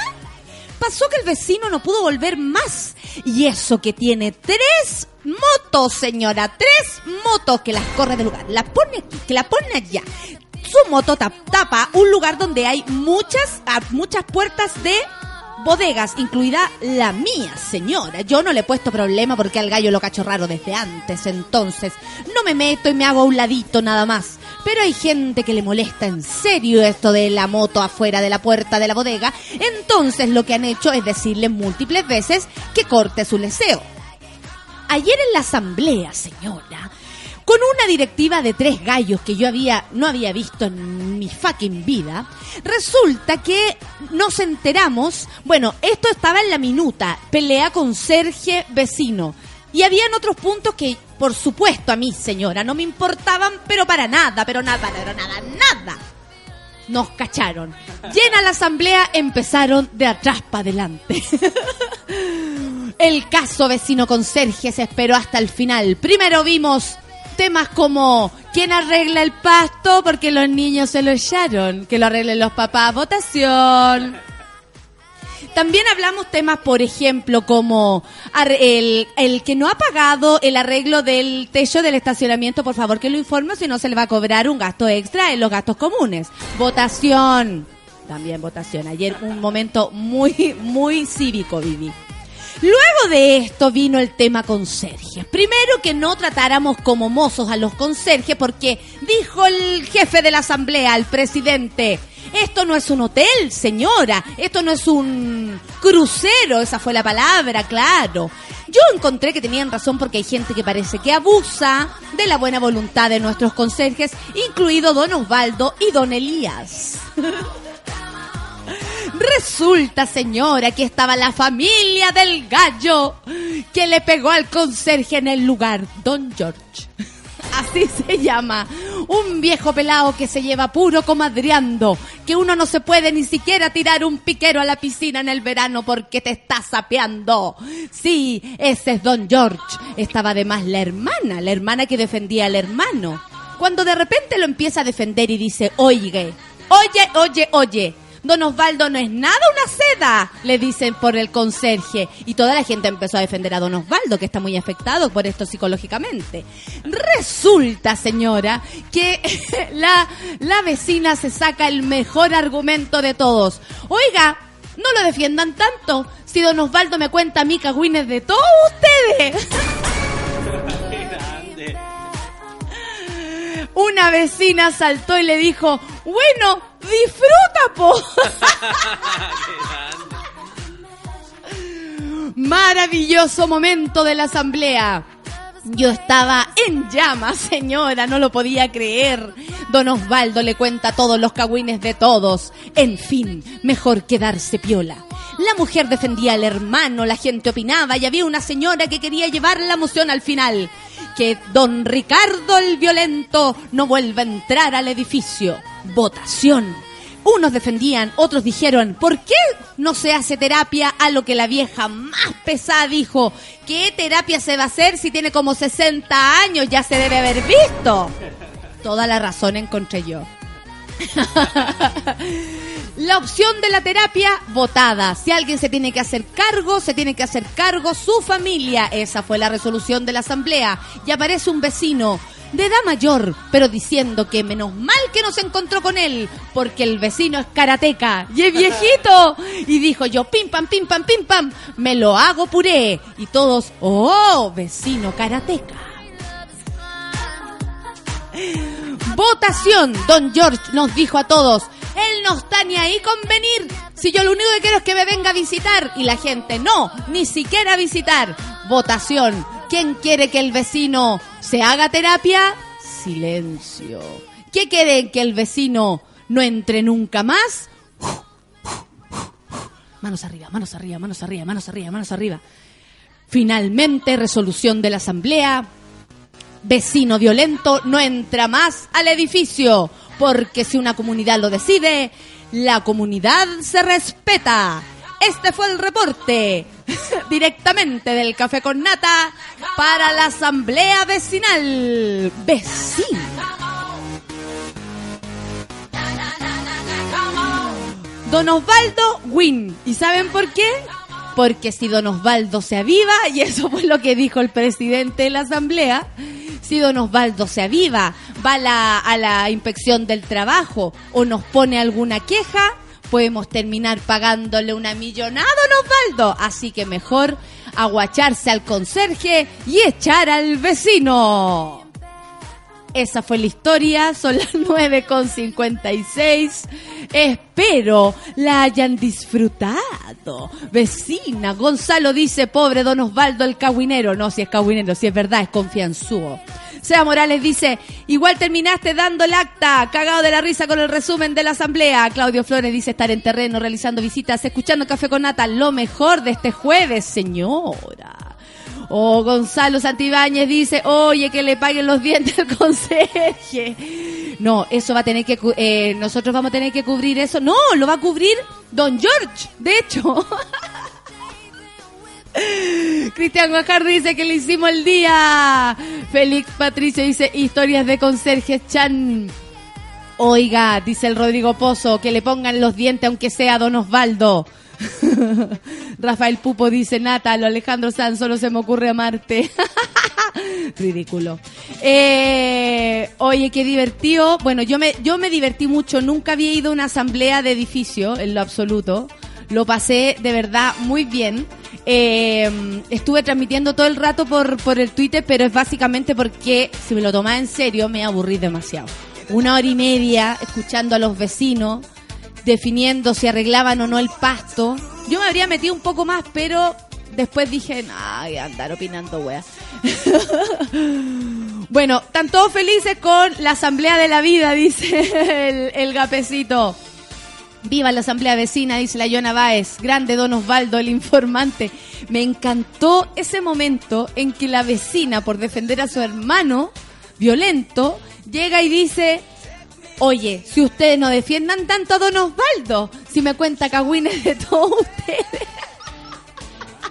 Pasó que el vecino no pudo volver más. Y eso que tiene tres motos, señora. Tres motos que las corre del lugar. La pone aquí, que la pone allá. Su moto tap- tapa un lugar donde hay muchas, ah, muchas puertas de bodegas, incluida la mía, señora. Yo no le he puesto problema porque al gallo lo cacho raro desde antes, entonces no me meto y me hago a un ladito nada más. Pero hay gente que le molesta en serio esto de la moto afuera de la puerta de la bodega, entonces lo que han hecho es decirle múltiples veces que corte su deseo. Ayer en la asamblea, señora, con una directiva de tres gallos que yo había no había visto en mi fucking vida, resulta que nos enteramos, bueno, esto estaba en la minuta, pelea con Sergio Vecino. Y habían otros puntos que, por supuesto, a mí, señora, no me importaban, pero para nada, pero nada, pero nada, nada. Nos cacharon. Llena la asamblea, empezaron de atrás para adelante. El caso vecino conserje se esperó hasta el final. Primero vimos temas como ¿quién arregla el pasto? Porque los niños se lo echaron. Que lo arreglen los papás. Votación. También hablamos temas, por ejemplo, como el, el que no ha pagado el arreglo del techo del estacionamiento, por favor que lo informe, si no se le va a cobrar un gasto extra en los gastos comunes. Votación. También votación. Ayer un momento muy, muy cívico viví. Luego de esto vino el tema conserjes. Primero que no tratáramos como mozos a los conserjes porque dijo el jefe de la asamblea, el presidente, esto no es un hotel, señora, esto no es un crucero, esa fue la palabra, claro. Yo encontré que tenían razón porque hay gente que parece que abusa de la buena voluntad de nuestros conserjes, incluido don Osvaldo y don Elías. Resulta, señora, que estaba la familia del gallo que le pegó al conserje en el lugar, Don George. Así se llama. Un viejo pelado que se lleva puro comadreando, que uno no se puede ni siquiera tirar un piquero a la piscina en el verano porque te está sapeando. Sí, ese es Don George. Estaba además la hermana, la hermana que defendía al hermano. Cuando de repente lo empieza a defender y dice, oye, oye, oye, oye, Don Osvaldo no es nada una seda, le dicen por el conserje. Y toda la gente empezó a defender a Don Osvaldo, que está muy afectado por esto psicológicamente. Resulta, señora, que la, la vecina se saca el mejor argumento de todos. Oiga, no lo defiendan tanto. Si Don Osvaldo me cuenta a mí cagüines de todos ustedes. Una vecina saltó y le dijo, bueno, disfruta, po. Maravilloso momento de la asamblea. Yo estaba en llamas, señora, no lo podía creer. Don Osvaldo le cuenta todos los cagüines de todos. En fin, mejor quedarse piola. La mujer defendía al hermano, la gente opinaba y había una señora que quería llevar la moción al final. Que don Ricardo el violento no vuelva a entrar al edificio. Votación. Unos defendían, otros dijeron, ¿por qué no se hace terapia? A lo que la vieja más pesada dijo, ¿qué terapia se va a hacer si tiene como 60 años? Ya se debe haber visto. Toda la razón encontré yo. La opción de la terapia votada. Si alguien se tiene que hacer cargo, se tiene que hacer cargo su familia. Esa fue la resolución de la asamblea. Y aparece un vecino de edad mayor, pero diciendo que menos mal que no se encontró con él, porque el vecino es karateca y es viejito. Y dijo yo, pim pam, pim pam, pim pam, me lo hago puré. Y todos, oh, vecino karateca. Votación. Don George nos dijo a todos, él no está ni ahí con venir. Si yo lo único que quiero es que me venga a visitar. Y la gente, no, ni siquiera a visitar. Votación. ¿Quién quiere que el vecino se haga terapia? Silencio. ¿Qué quieren que el vecino no entre nunca más? Manos arriba, manos arriba, manos arriba, manos arriba, manos arriba. Finalmente, resolución de la asamblea. Vecino violento no entra más al edificio, porque si una comunidad lo decide, la comunidad se respeta. Este fue el reporte directamente del Café con Nata para la Asamblea Vecinal. Vecina. Don Osvaldo win. ¿Y saben por qué? Porque si Don Osvaldo se aviva, y eso fue lo que dijo el presidente de la Asamblea, si Don Osvaldo se aviva, va la, a la inspección del trabajo o nos pone alguna queja, podemos terminar pagándole una millonada a Don Osvaldo. Así que mejor aguacharse al conserje y echar al vecino. Esa fue la historia, son las 9 con 56. Espero la hayan disfrutado. Vecina, Gonzalo dice, pobre don Osvaldo el cagüinero. No, si es cagüinero, si es verdad, es confianzudo. Sea Morales dice, igual terminaste dando el acta, cagado de la risa con el resumen de la asamblea. Claudio Flores dice estar en terreno, realizando visitas, escuchando Café con Nata, lo mejor de este jueves, señora. O Gonzalo Santibáñez dice, oye, que le paguen los dientes al conserje. No, eso va a tener que, eh, nosotros vamos a tener que cubrir eso. No, lo va a cubrir Don George, de hecho. Cristian Guajar dice que le hicimos el día. Félix Patricio dice, historias de conserjes Chan. Oiga, dice el Rodrigo Pozo, que le pongan los dientes aunque sea Don Osvaldo. Rafael Pupo dice, Nata, lo Alejandro Sanz solo se me ocurre amarte. Ridículo. Eh, oye, qué divertido. Bueno, yo me, yo me divertí mucho. Nunca había ido a una asamblea de edificio, en lo absoluto. Lo pasé de verdad muy bien. Eh, estuve transmitiendo todo el rato por, por el Twitter, pero es básicamente porque si me lo tomaba en serio me aburrí demasiado. Una hora y media escuchando a los vecinos, definiendo si arreglaban o no el pasto. Yo me habría metido un poco más, pero después dije, ay, andar opinando, wea. bueno, están todos felices con la asamblea de la vida, dice el, el gapecito. Viva la asamblea vecina, dice la Yona Báez. Grande Don Osvaldo, el informante. Me encantó ese momento en que la vecina, por defender a su hermano violento, llega y dice, oye, si ustedes no defiendan tanto a Don Osvaldo, si me cuenta cagüines de todos ustedes.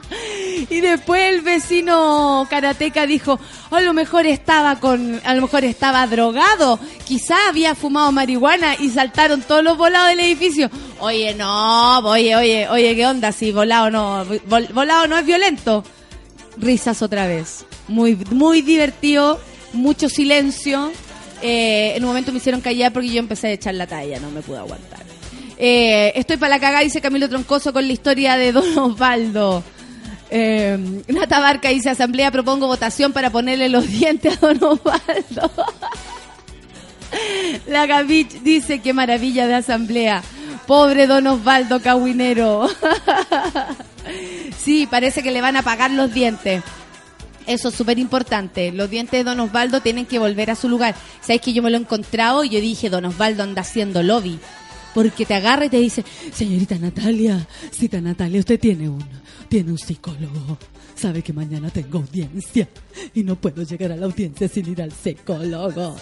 Y después el vecino karateca dijo, a lo mejor estaba con, a lo mejor estaba drogado, quizá había fumado marihuana y saltaron todos los volados del edificio. Oye, no, oye, oye, oye, ¿qué onda? Si volado no, vol- volado no es violento. Risas otra vez. Muy, muy divertido, mucho silencio. Eh, en un momento me hicieron callar porque yo empecé a echar la talla, no me pude aguantar. Eh, estoy para la cagada, dice Camilo Troncoso, con la historia de Don Osvaldo. Eh, Nata Barca dice, asamblea, propongo votación para ponerle los dientes a Don Osvaldo. La Gavich dice, qué maravilla de asamblea. Pobre Don Osvaldo Cahuinero. Sí, parece que le van a pagar los dientes. Eso es súper importante. Los dientes de Don Osvaldo tienen que volver a su lugar. Sabes que yo me lo he encontrado y yo dije, Don Osvaldo anda haciendo lobby. Porque te agarra y te dice, señorita Natalia, cita Natalia, usted tiene un, tiene un psicólogo. Sabe que mañana tengo audiencia y no puedo llegar a la audiencia sin ir al psicólogo.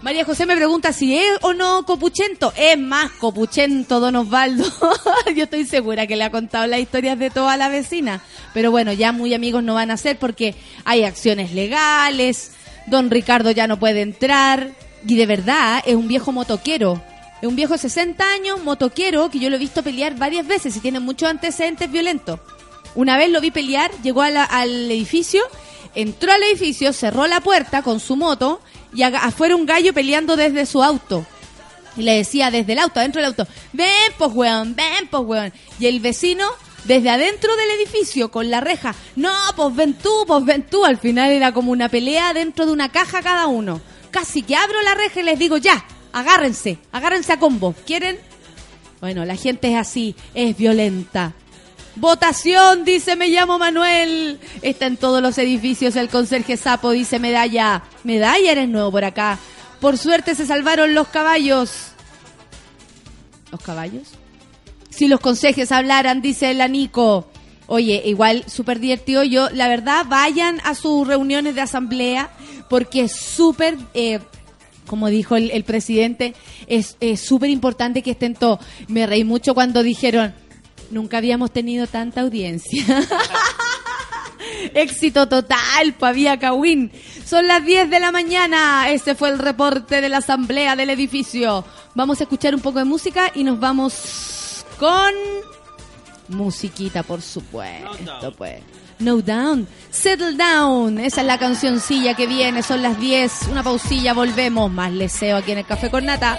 María José me pregunta si es o no copuchento. Es más copuchento, don Osvaldo. Yo estoy segura que le ha contado las historias de toda la vecina. Pero bueno, ya muy amigos no van a ser porque hay acciones legales. Don Ricardo ya no puede entrar. Y de verdad, es un viejo motoquero. Es un viejo de 60 años, motoquero, que yo lo he visto pelear varias veces y tiene muchos antecedentes violentos. Una vez lo vi pelear, llegó al edificio, entró al edificio, cerró la puerta con su moto y afuera un gallo peleando desde su auto. Y le decía desde el auto, adentro del auto, ven pues weón, ven pues weón. Y el vecino, desde adentro del edificio, con la reja, no, pues ven tú, pues ven tú. Al final era como una pelea dentro de una caja cada uno. Casi que abro la reja y les digo, ya, agárrense, agárrense a combo. ¿Quieren? Bueno, la gente es así, es violenta. Votación, dice me llamo Manuel. Está en todos los edificios el conserje sapo, dice Medalla. Medalla, eres nuevo por acá. Por suerte se salvaron los caballos. ¿Los caballos? Si los conserjes hablaran, dice el Anico. Oye, igual súper divertido. Yo, la verdad, vayan a sus reuniones de asamblea porque es súper... eh, como dijo el, el presidente, es súper importante que estén todos. Me reí mucho cuando dijeron, nunca habíamos tenido tanta audiencia. Éxito total, Pavía Cawin. Son las 10 de la mañana. Este fue el reporte de la asamblea del edificio. Vamos a escuchar un poco de música y nos vamos con musiquita, por supuesto, pues. No Down, Settle Down, esa es la cancioncilla que viene, son las 10, una pausilla, volvemos, más leseo aquí en el Café con Nata.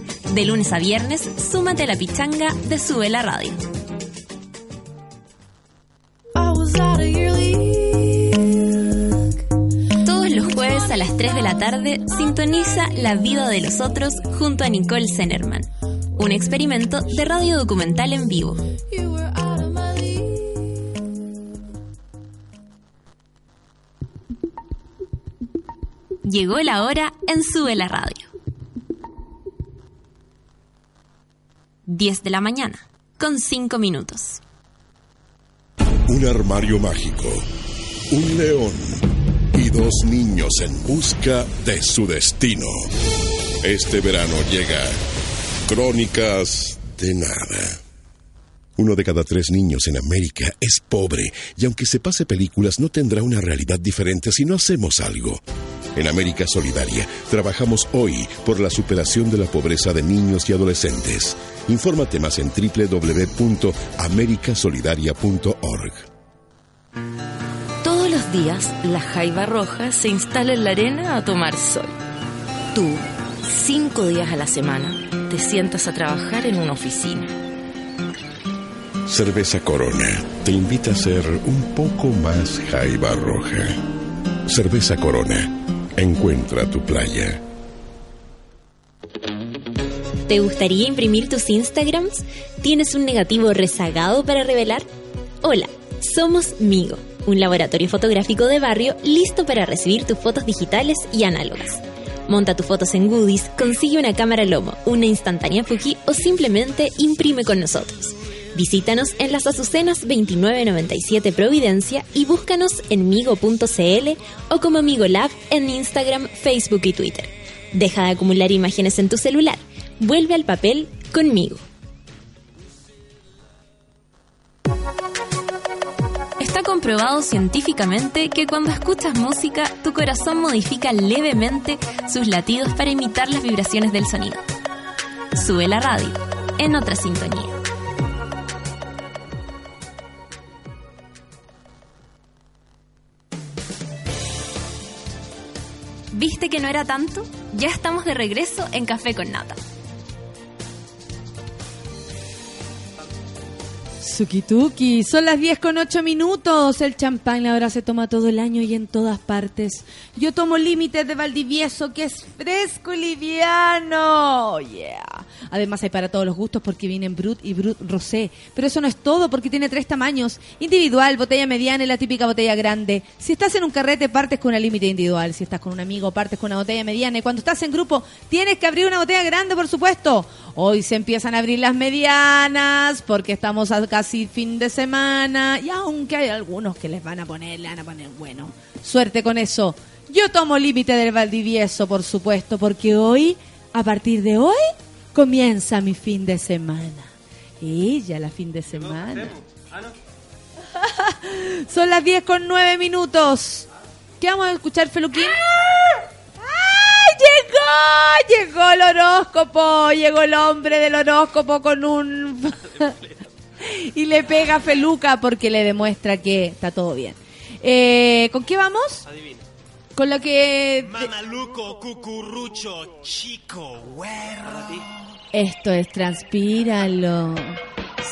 De lunes a viernes, súmate a la pichanga de Sube la Radio. Todos los jueves a las 3 de la tarde sintoniza La vida de los otros junto a Nicole Zenerman. Un experimento de radio documental en vivo. Llegó la hora en Sube la Radio. 10 de la mañana, con 5 minutos. Un armario mágico, un león y dos niños en busca de su destino. Este verano llega Crónicas de Nada. Uno de cada tres niños en América es pobre y aunque se pase películas no tendrá una realidad diferente si no hacemos algo. En América Solidaria trabajamos hoy por la superación de la pobreza de niños y adolescentes. Infórmate más en www.americasolidaria.org. Todos los días, la jaiba roja se instala en la arena a tomar sol. Tú, cinco días a la semana, te sientas a trabajar en una oficina. Cerveza Corona te invita a ser un poco más jaiba roja. Cerveza Corona. Encuentra tu playa. ¿Te gustaría imprimir tus Instagrams? ¿Tienes un negativo rezagado para revelar? Hola, somos Migo, un laboratorio fotográfico de barrio listo para recibir tus fotos digitales y análogas. Monta tus fotos en Goodies, consigue una cámara Lomo, una instantánea Fuji o simplemente imprime con nosotros. Visítanos en las Azucenas 2997 Providencia y búscanos en migo.cl o como Migo Lab en Instagram, Facebook y Twitter. Deja de acumular imágenes en tu celular. Vuelve al papel conmigo. Está comprobado científicamente que cuando escuchas música, tu corazón modifica levemente sus latidos para imitar las vibraciones del sonido. Sube la radio, en otra sintonía. ¿Viste que no era tanto? Ya estamos de regreso en Café con Nata. Suki tuki. Son las 10 con 8 minutos. El champán ahora se toma todo el año y en todas partes. Yo tomo límites de Valdivieso, que es fresco y liviano. Yeah. Además hay para todos los gustos porque vienen Brut y Brut Rosé. Pero eso no es todo porque tiene tres tamaños. Individual, botella mediana y la típica botella grande. Si estás en un carrete, partes con una límite individual. Si estás con un amigo, partes con una botella mediana. Y cuando estás en grupo, tienes que abrir una botella grande, por supuesto. Hoy se empiezan a abrir las medianas porque estamos a casi fin de semana. Y aunque hay algunos que les van a poner, le van a poner, bueno, suerte con eso. Yo tomo límite del Valdivieso, por supuesto, porque hoy, a partir de hoy, comienza mi fin de semana. Ella, la fin de semana. Son las 10 con 9 minutos. ¿Qué vamos a escuchar, Feluquín? ¡Ay, llegó! Llegó el horóscopo. Llegó el hombre del horóscopo con un... y le pega a Feluca porque le demuestra que está todo bien. Eh, ¿Con qué vamos? Adivina. Con lo que... Mamaluco, cucurrucho, chico, güero. Esto es Transpíralo.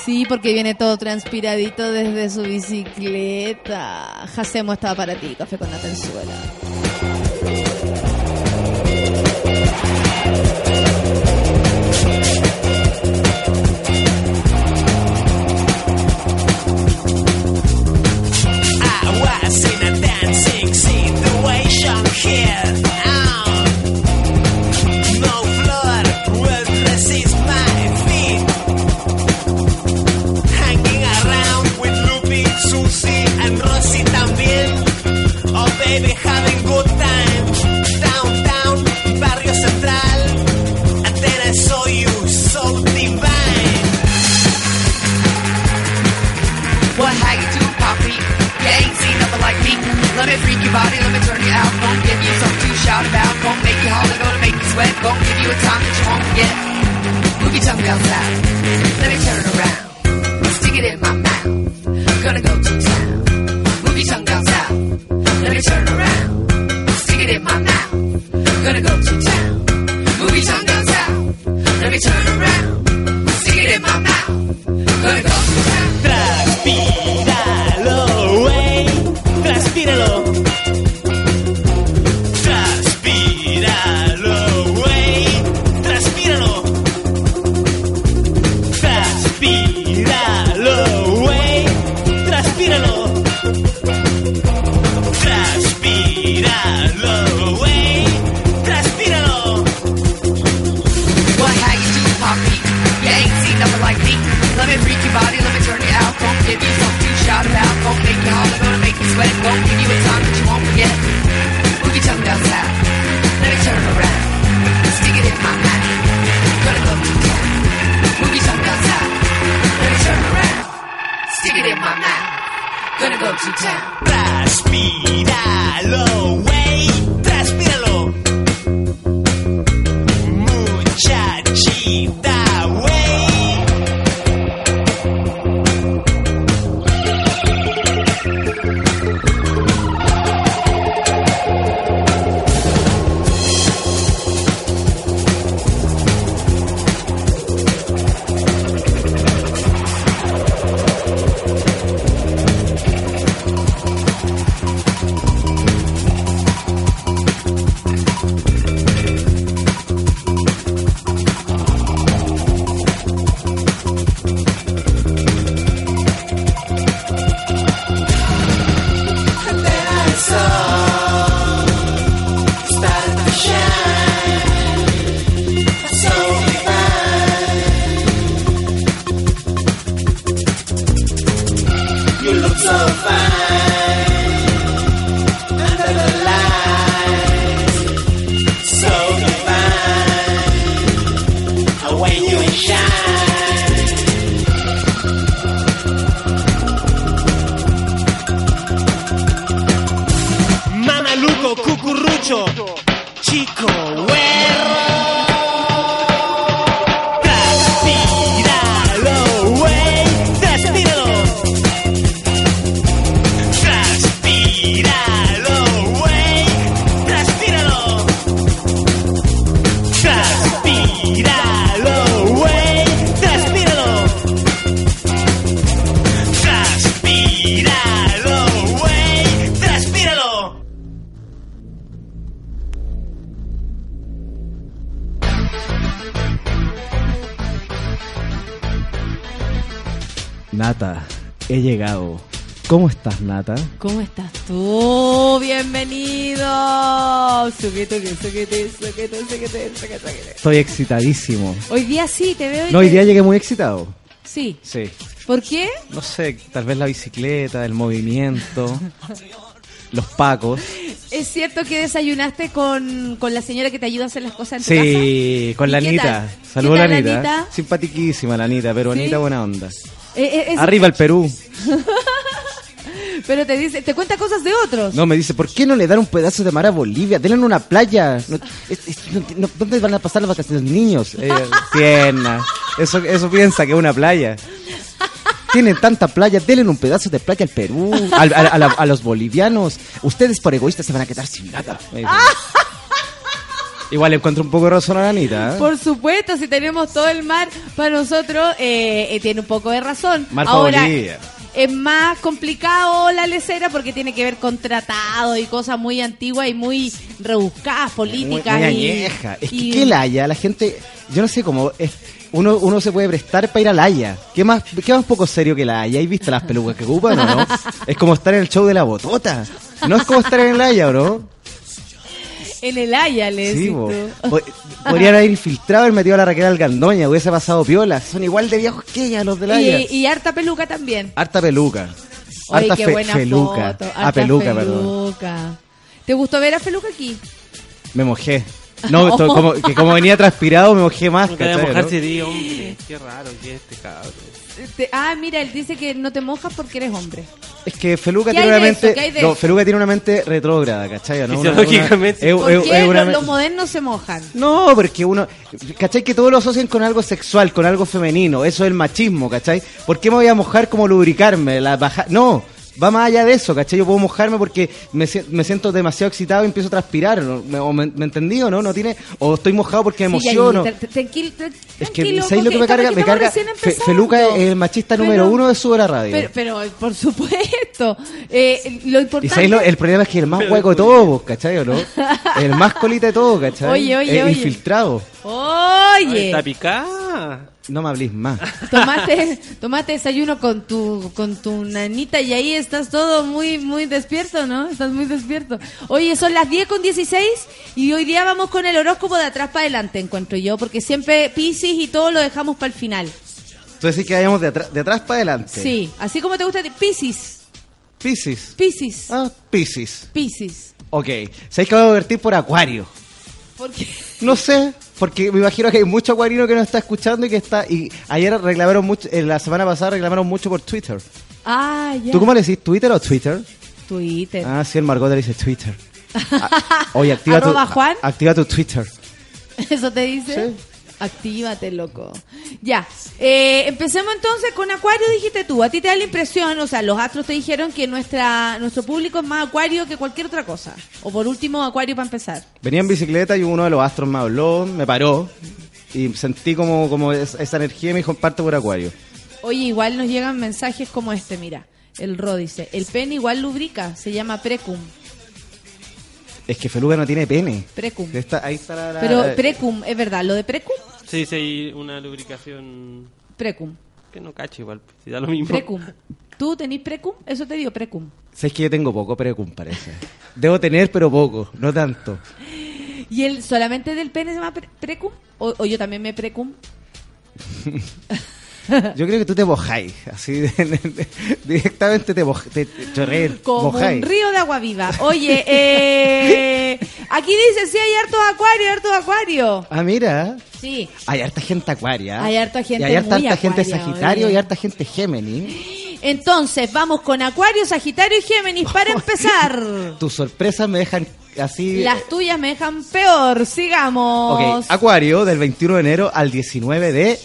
Sí, porque viene todo transpiradito desde su bicicleta. Jacemo estaba para ti, café con la tenzuela. kiss. Let me freak your body, let me turn you out. Gonna give you something to shout about. Gonna make you holler, gonna make you sweat. Gonna give you a time that you won't forget. Move your tongue down south. Let me turn around. Stick it in my mouth. Gonna go to town. Move your tongue down south. Let me turn around. Stick it in my mouth. Gonna go to town. Move your tongue down south. Let me turn around. Stick it in my mouth. Gonna go Estoy excitadísimo. Hoy día sí, te veo. y No, hoy te- día llegué muy excitado. Sí. Sí. ¿Por qué? No sé, tal vez la bicicleta, el movimiento, los pacos. ¿Es cierto que desayunaste con, con la señora que te ayuda a hacer las cosas en tu casa? Sí, con ¿Y la Anita. Saludos ¿Qué a la Anita. Simpatiquísima la Anita, pero ¿Sí? Anita buena onda. Eh, eh, Arriba el Perú. Pero te dice, te cuenta cosas de otros. No, me dice, ¿por qué no le dan un pedazo de mar a Bolivia? Denle en una playa. No, es- es- no- no- ¿Dónde van a pasar las vacaciones los niños? Eh. Eso, eso piensa que es una playa. Tienen tanta playa, denle un pedazo de playa al Perú, al- a, a la- a los bolivianos. Ustedes por egoístas se van a quedar sin nada. Igual encuentro un poco de razón a la Anita. ¿eh? Por supuesto, si tenemos todo el mar para nosotros, eh, eh, tiene un poco de razón. Mar Ahora, Bolivia. Es más complicado la lecera porque tiene que ver con tratados y cosas muy antiguas y muy rebuscadas, políticas. muy y- añeja. Es que, y- ¿qué la haya? La gente, yo no sé cómo, es, uno, uno se puede prestar para ir a la Haya. ¿Qué más, qué más poco serio que la Haya? ¿Has visto las pelucas que ocupan o no? Es como estar en el show de la botota. No es como estar en la Haya, bro. En el Haya, le Sí, decís bo. tú. Po- Podrían haber infiltrado y metido a la Raquel Algandoña, hubiese pasado piola. Son igual de viejos que ella, los de la Haya. Y, y harta peluca también. Harta peluca. Oye, Harta qué fe- buena feluca. foto. Ah, peluca, perdón. peluca. ¿Te gustó ver a Feluca aquí? Me mojé. No, to- como, que como venía transpirado me mojé más. No quería ¿cachai, mojarse no? hombre. Qué raro que es este cabrón. Te- ah, mira, él dice que no te mojas porque eres hombre. Es que Feluca ¿Qué tiene una mente. ¿Qué hay de no? Feluca tiene una mente retrógrada, ¿cachai? ¿no? Una- Fisiológicamente. una- ¿Por es- qué es una- los, los modernos se mojan? No, porque uno. ¿cachai? Que todos lo asocian con algo sexual, con algo femenino. Eso es el machismo, ¿cachai? ¿Por qué me voy a mojar como lubricarme? La baja... No, va más allá de eso, ¿cachai? Yo puedo mojarme porque me, me siento demasiado excitado y empiezo a transpirar. ¿no? ¿Me, o me, me entendí o no? no tiene, o estoy mojado porque me emociono. tranquilo, tra- Es que, tranquilo, ¿sabéis lo que me carga? Me carga. Fe-. Feluca es el machista Pero- número uno de Sube la Radio. Pero, pero, por supuesto, eh, lo y importante... sabéis lo- el problema es que el más hueco de todos, ¿cachai o no? El más colita de todos, ¿cachai? Oye, oye, Es oye. infiltrado. Oye, Está picada. No me hablís más. tomaste, tomaste desayuno con tu, con tu nanita y ahí estás todo muy, muy despierto, ¿no? Estás muy despierto. Oye, son las 10 con 16 y hoy día vamos con el horóscopo de atrás para adelante, encuentro yo, porque siempre Pisces y todo lo dejamos para el final. Tú decís que vayamos de, atrás- de atrás para adelante. Sí, así como te gusta, Pisces, Piscis. Pisces, Ah, Piscis. Pisces. Ok. ¿Sabéis que voy a divertir por Acuario? ¿Por qué? No sé, porque me imagino que hay mucho acuarino que nos está escuchando y que está. Y ayer reclamaron mucho, eh, la semana pasada reclamaron mucho por Twitter. Ah, ya. ¿Tú cómo le decís Twitter o Twitter? Twitter. Ah, sí, el Margot le dice Twitter. Ah, Oye, activa tu, Juan. activa tu Twitter. ¿Eso te dice? Sí. Actívate, loco. Ya. Eh, empecemos entonces con Acuario, dijiste tú. A ti te da la impresión, o sea, los astros te dijeron que nuestra nuestro público es más Acuario que cualquier otra cosa. O por último, Acuario para empezar. Venía en bicicleta y uno de los astros me habló, me paró y sentí como, como es- esa energía y me dijo, parte por Acuario. Oye, igual nos llegan mensajes como este, mira. El Ro dice, el pene igual lubrica, se llama precum. Es que Feluga no tiene pene. Precum. Está- ahí está la... la- Pero precum, ¿es verdad? ¿Lo de precum? Se dice ahí una lubricación Precum. que no cacho igual. Si da lo mismo. Precum. ¿Tú tenés precum? Eso te digo, precum. Sabes que yo tengo poco precum, parece. Debo tener, pero poco, no tanto. ¿Y él solamente del pene se llama pre- precum? ¿O, o yo también me precum? Yo creo que tú te mojáis, así de- de- directamente te, moj, te, te chorreé, Como mojáis. un río de agua viva. Oye, eh, aquí dice, sí, hay hartos acuarios, hartos acuarios. Ah, mira, Sí. hay harta gente acuaria. Hay harta gente Y hay harta, muy harta gente sagitario oye. y harta gente Géminis. Entonces, vamos con Acuario, Sagitario y Géminis para empezar. Tus sorpresas me dejan así... Las tuyas me dejan peor. Sigamos. Ok, Acuario del 21 de enero al 19 de...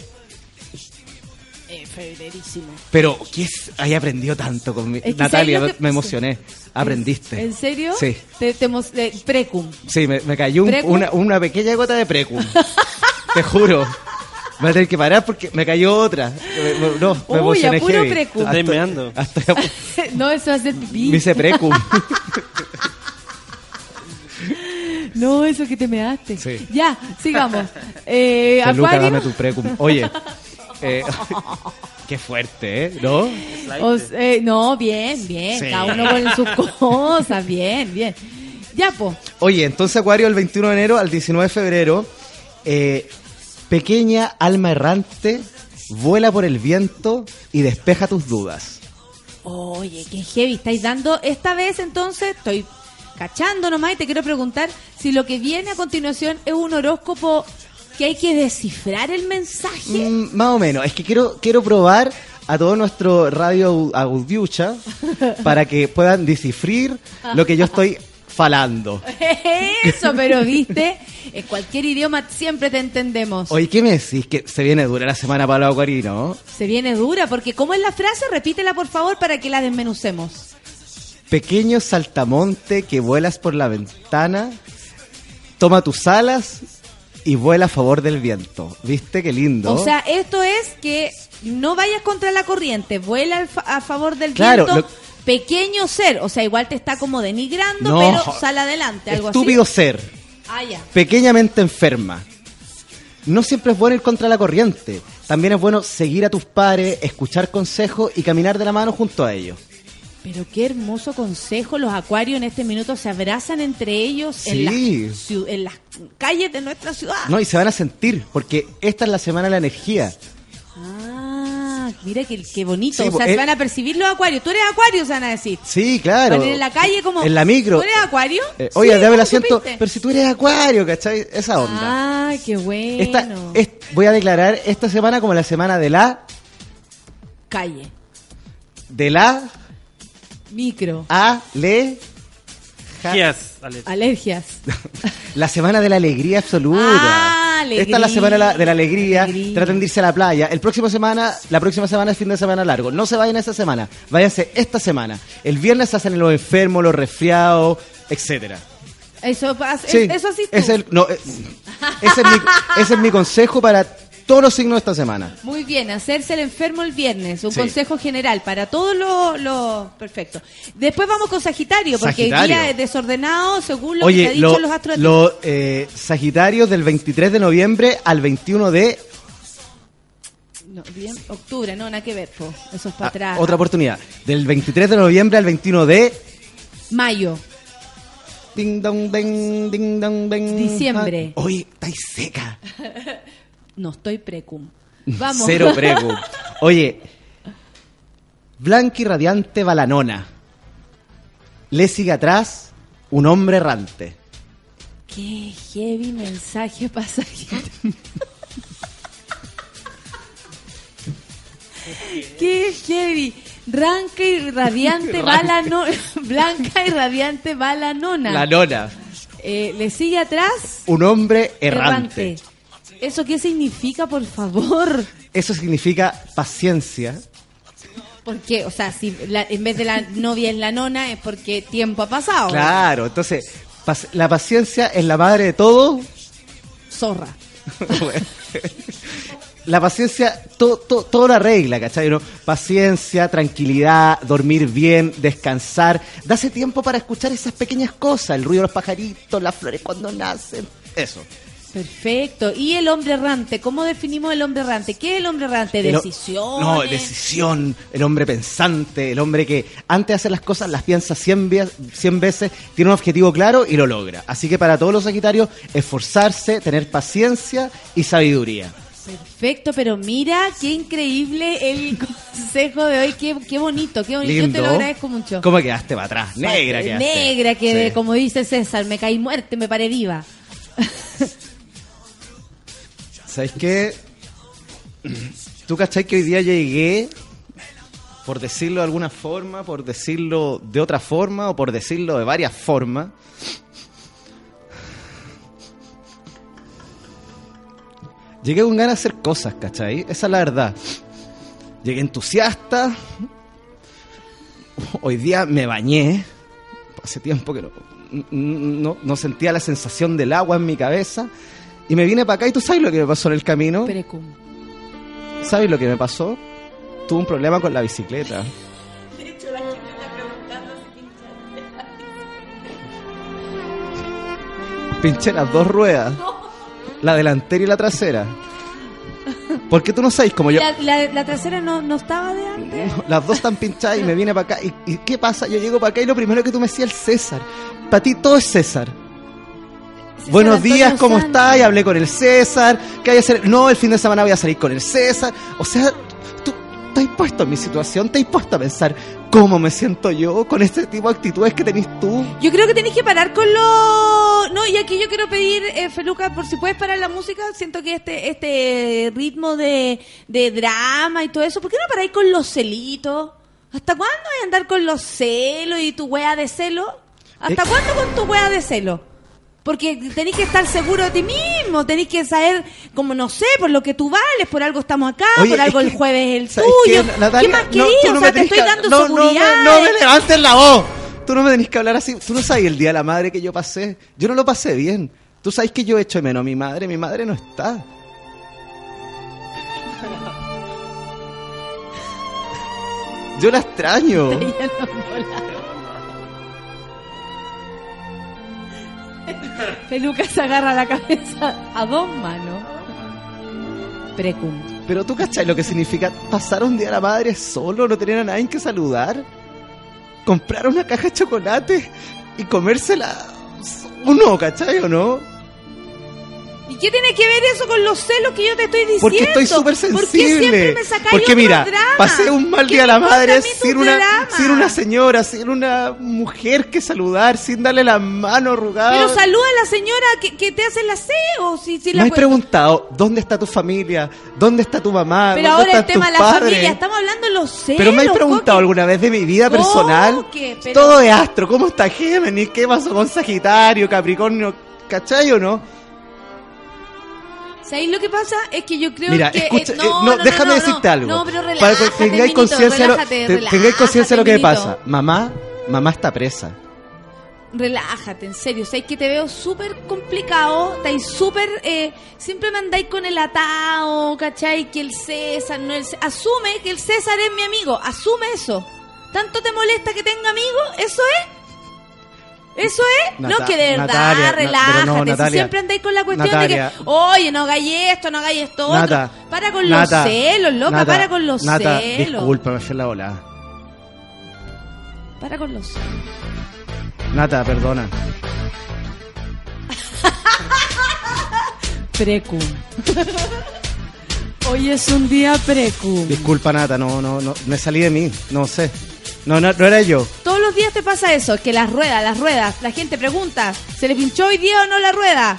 Febrerísimo. Pero, ¿qué es? Hay aprendido tanto con mi... Es que Natalia, ¿sabes lo que- me emocioné. Aprendiste. ¿En serio? Sí. Te, te eh, precum. Sí, me, me cayó un- una, una pequeña gota de precum. Te juro. Voy a tener que parar porque me cayó otra. No, me Uy, a emocioné puro heavy. precum. Estáis meando. hasta- no, eso hace pipí. me hice precum. No, eso que te measte. Sí. Ya, sigamos. Eh, Acuario. dame tu precum. Oye, eh, Qué fuerte, ¿eh? ¿No? O eh, no, bien, bien. Sí. Cada uno con sus cosas, bien, bien. Ya, po. Oye, entonces Acuario el 21 de enero al 19 de febrero, eh, pequeña alma errante, vuela por el viento y despeja tus dudas. Oye, qué heavy. Estáis dando. Esta vez, entonces, estoy cachando nomás y te quiero preguntar si lo que viene a continuación es un horóscopo que hay que descifrar el mensaje. Mm, más o menos, es que quiero, quiero probar a todo nuestro radio au- audiucha para que puedan descifrir lo que yo estoy falando. Eso, pero viste, en cualquier idioma siempre te entendemos. Oye, ¿qué me decís? Que se viene dura la semana para los acuarinos. Se viene dura, porque ¿cómo es la frase? Repítela, por favor, para que la desmenucemos. Pequeño saltamonte que vuelas por la ventana, toma tus alas y vuela a favor del viento. ¿Viste qué lindo? O sea, esto es que no vayas contra la corriente, vuela fa- a favor del Claro, viento. lo- Pequeño ser, o sea, igual te está como denigrando, No. pero sale adelante, algo estúpido así. ser, Ah, ya. pequeñamente enferma. No siempre es bueno ir contra la corriente. También es bueno seguir a tus pares, escuchar consejos y caminar de la mano junto a ellos. Pero qué hermoso consejo, los acuarios en este minuto se abrazan entre ellos en, las, en las calles de nuestra ciudad. No, y se van a sentir, porque esta es la semana de la energía. Ah, mira qué, qué bonito, Sí, o sea, pues, se eh, van a percibir los acuarios. Tú eres acuario, se van a decir. Sí, claro. Van en la calle como... En la micro. ¿Tú eres acuario? Eh, oye, Sí, dame el ¿cómo asiento. Pero si tú eres acuario, ¿cachai? Esa onda. Ay, qué bueno. Esta, es- voy a declarar esta semana como la semana de la, Calle, de la, micro, a, le, ja- alergias. la semana de la alegría absoluta. Ah, alegría. Esta es la semana de la, de la alegría. Alegría. Traten de irse a la playa. El próximo semana, la próxima semana es fin de semana largo. No se vayan esta semana, váyanse esta semana. El viernes se hacen los enfermos, los resfriados, etcétera. Eso, pasa- Sí, eso así es el, no, eh, ese, es mi, ese es mi consejo para todos los signos de esta semana. Muy bien, hacerse el enfermo el viernes, un Sí. consejo general para todos los... Lo... Perfecto. Después vamos con Sagitario, porque el Sagitario. día es desordenado según lo que te ha dicho lo- los astros. los eh, Sagitarios del 23 de noviembre al 21 de... No, bien, octubre, no, nada que ver, po. eso es para ah, atrás. otra oportunidad. Del 23 de noviembre al 21 de... Mayo, Ding dong ding ding dong ding. Diciembre. Ah, Oye, estáis seca. no estoy precum. Vamos. Cero prego. Oye, blanca y radiante va la nona. Le sigue atrás un hombre errante. Qué heavy mensaje pasajero. Qué heavy. Blanca y radiante va la nona. Blanca y radiante va la nona. La nona. Eh, Le sigue atrás. Un hombre errante. ¿Eso qué significa, por favor? Eso significa paciencia. Porque, o sea, si la- en vez de la novia es la nona, es porque tiempo ha pasado. Claro, entonces, pac- la paciencia es la madre de todo. Zorra. la paciencia, todo, todo lo arregla, ¿cachai? ¿no? Paciencia, tranquilidad, dormir bien, descansar. Dase tiempo para escuchar esas pequeñas cosas, el ruido de los pajaritos, las flores cuando nacen. Eso. Perfecto. ¿Y el hombre errante? ¿Cómo definimos el hombre errante? ¿Qué es el hombre errante? Decisión. No, decisión, el hombre pensante, el hombre que antes de hacer las cosas las piensa 100, ve- 100 veces, tiene un objetivo claro y lo logra. Así que para todos los Sagitarios, esforzarse, tener paciencia y sabiduría. Perfecto, pero mira qué increíble el consejo de hoy. Qué, qué bonito, qué bonito. Yo te lo agradezco mucho. ¿Cómo quedaste para atrás? Negra quedaste. Negra, que Sí. como dice César, me caí muerte, me paré viva. ¿Sabes qué? ¿Tú cachai que hoy día llegué, por decirlo de alguna forma, por decirlo de otra forma o por decirlo de varias formas? Llegué con ganas de hacer cosas, ¿cachai? Esa es la verdad. Llegué entusiasta. Hoy día me bañé. Hace tiempo que no, no, no sentía la sensación del agua en mi cabeza. Y me vine para acá y tú sabes lo que me pasó en el camino. Precum. ¿Sabes lo que me pasó? Tuve un problema con la bicicleta. Pinché las dos ruedas. La delantera y la trasera. Porque tú no sabes cómo yo... La, la- la trasera no, no estaba de antes. Las dos están pinchadas y me vine para acá. ¿Y, y qué pasa? Yo llego para acá y lo primero que tú me decías el César. Para ti todo es César. Buenos días, ¿cómo estás? Hablé con el César. ¿Qué hay que hacer? No, el fin de semana voy a salir con el César. O sea, tú te has puesto en mi situación, te has puesto a pensar cómo me siento yo con este tipo de actitudes que tenés tú. Yo creo que tenéis que parar con lo... No, y aquí yo quiero pedir, eh, Feluca, por si puedes parar la música. Siento que este este ritmo de, de drama y todo eso, ¿por qué no paráis con los celitos? ¿Hasta cuándo a andar con los celos y tu wea de celo? ¿Hasta Eh. cuándo con tu wea de celo? Porque tenéis que estar seguro de ti mismo, tenéis que saber, como no sé, por lo que tú vales, por algo estamos acá, Oye, por algo el que- jueves es el ¿sabes tuyo. qué, Natalia? ¿Qué más No, querías? tú no o me sea, te tenés estoy que- dando no, no me- seguridad. No me, levantes la voz. Tú no me tenés que hablar así. Tú no sabes el día de la madre que yo pasé. Yo no lo pasé bien. Tú sabes que yo echo de menos a mi madre. Mi madre no está. Yo la extraño. Peluca se agarra la cabeza a dos manos. Precum. Pero tú cachai lo que significa pasar un día a la madre solo, no tener a nadie que saludar. Comprar una caja de chocolate y comérsela uno, ¿cachai o no? ¿Y qué tiene que ver eso con los celos que yo te estoy diciendo? Porque estoy súper ¿Por qué sensible. siempre me sacáis Porque otro mira, drama? pasé un mal ¿Qué día a me la madre sin una, drama? sin una señora, sin una mujer que saludar, sin darle la mano arrugada. Pero saluda a la señora que, que te hace el aseo. Si, si Me la has pu- preguntado, ¿dónde está tu familia? ¿Dónde está tu mamá? Pero ¿Dónde ahora el tema de la padres? familia, estamos hablando de los celos. Pero me has preguntado Coque. alguna vez de mi vida personal. Coque, pero- Todo es astro. ¿Cómo está Géminis? ¿Qué pasó con Sagitario, Capricornio? ¿Cachai o no? ¿Sabéis lo que pasa? Es que yo creo Mira, que... escucha, eh, eh, no, déjame decirte algo. No, pero Para relájate, que tengáis conciencia de lo- de que me pasa. Mamá, mamá está presa. Relájate, en serio. Sabéis que te veo súper complicado. Estáis súper... Eh, siempre me andáis con el atao, ¿cachai? Que el César no el... Cé- Asume que el César es mi amigo. Asume eso. ¿Tanto te molesta que tenga amigos? ¿Eso es? ¿Eso es? Nata- no, que de verdad, Natalia, relájate. no, si siempre andáis con la cuestión Natalia. de que, oye, no hagáis esto, no hagáis esto, otro. Nata, Para con Nata, los celos, loca, para con los Nata, celos. disculpa, me la volada. Para con los celos. Nata, perdona. Precum. Hoy es un día precum. Disculpa, Nata, no, no, no, me salí de mí, no sé. No, no, no era yo. Todos los días te pasa eso, que las ruedas, las ruedas, la gente pregunta, ¿se le pinchó hoy día o no la rueda?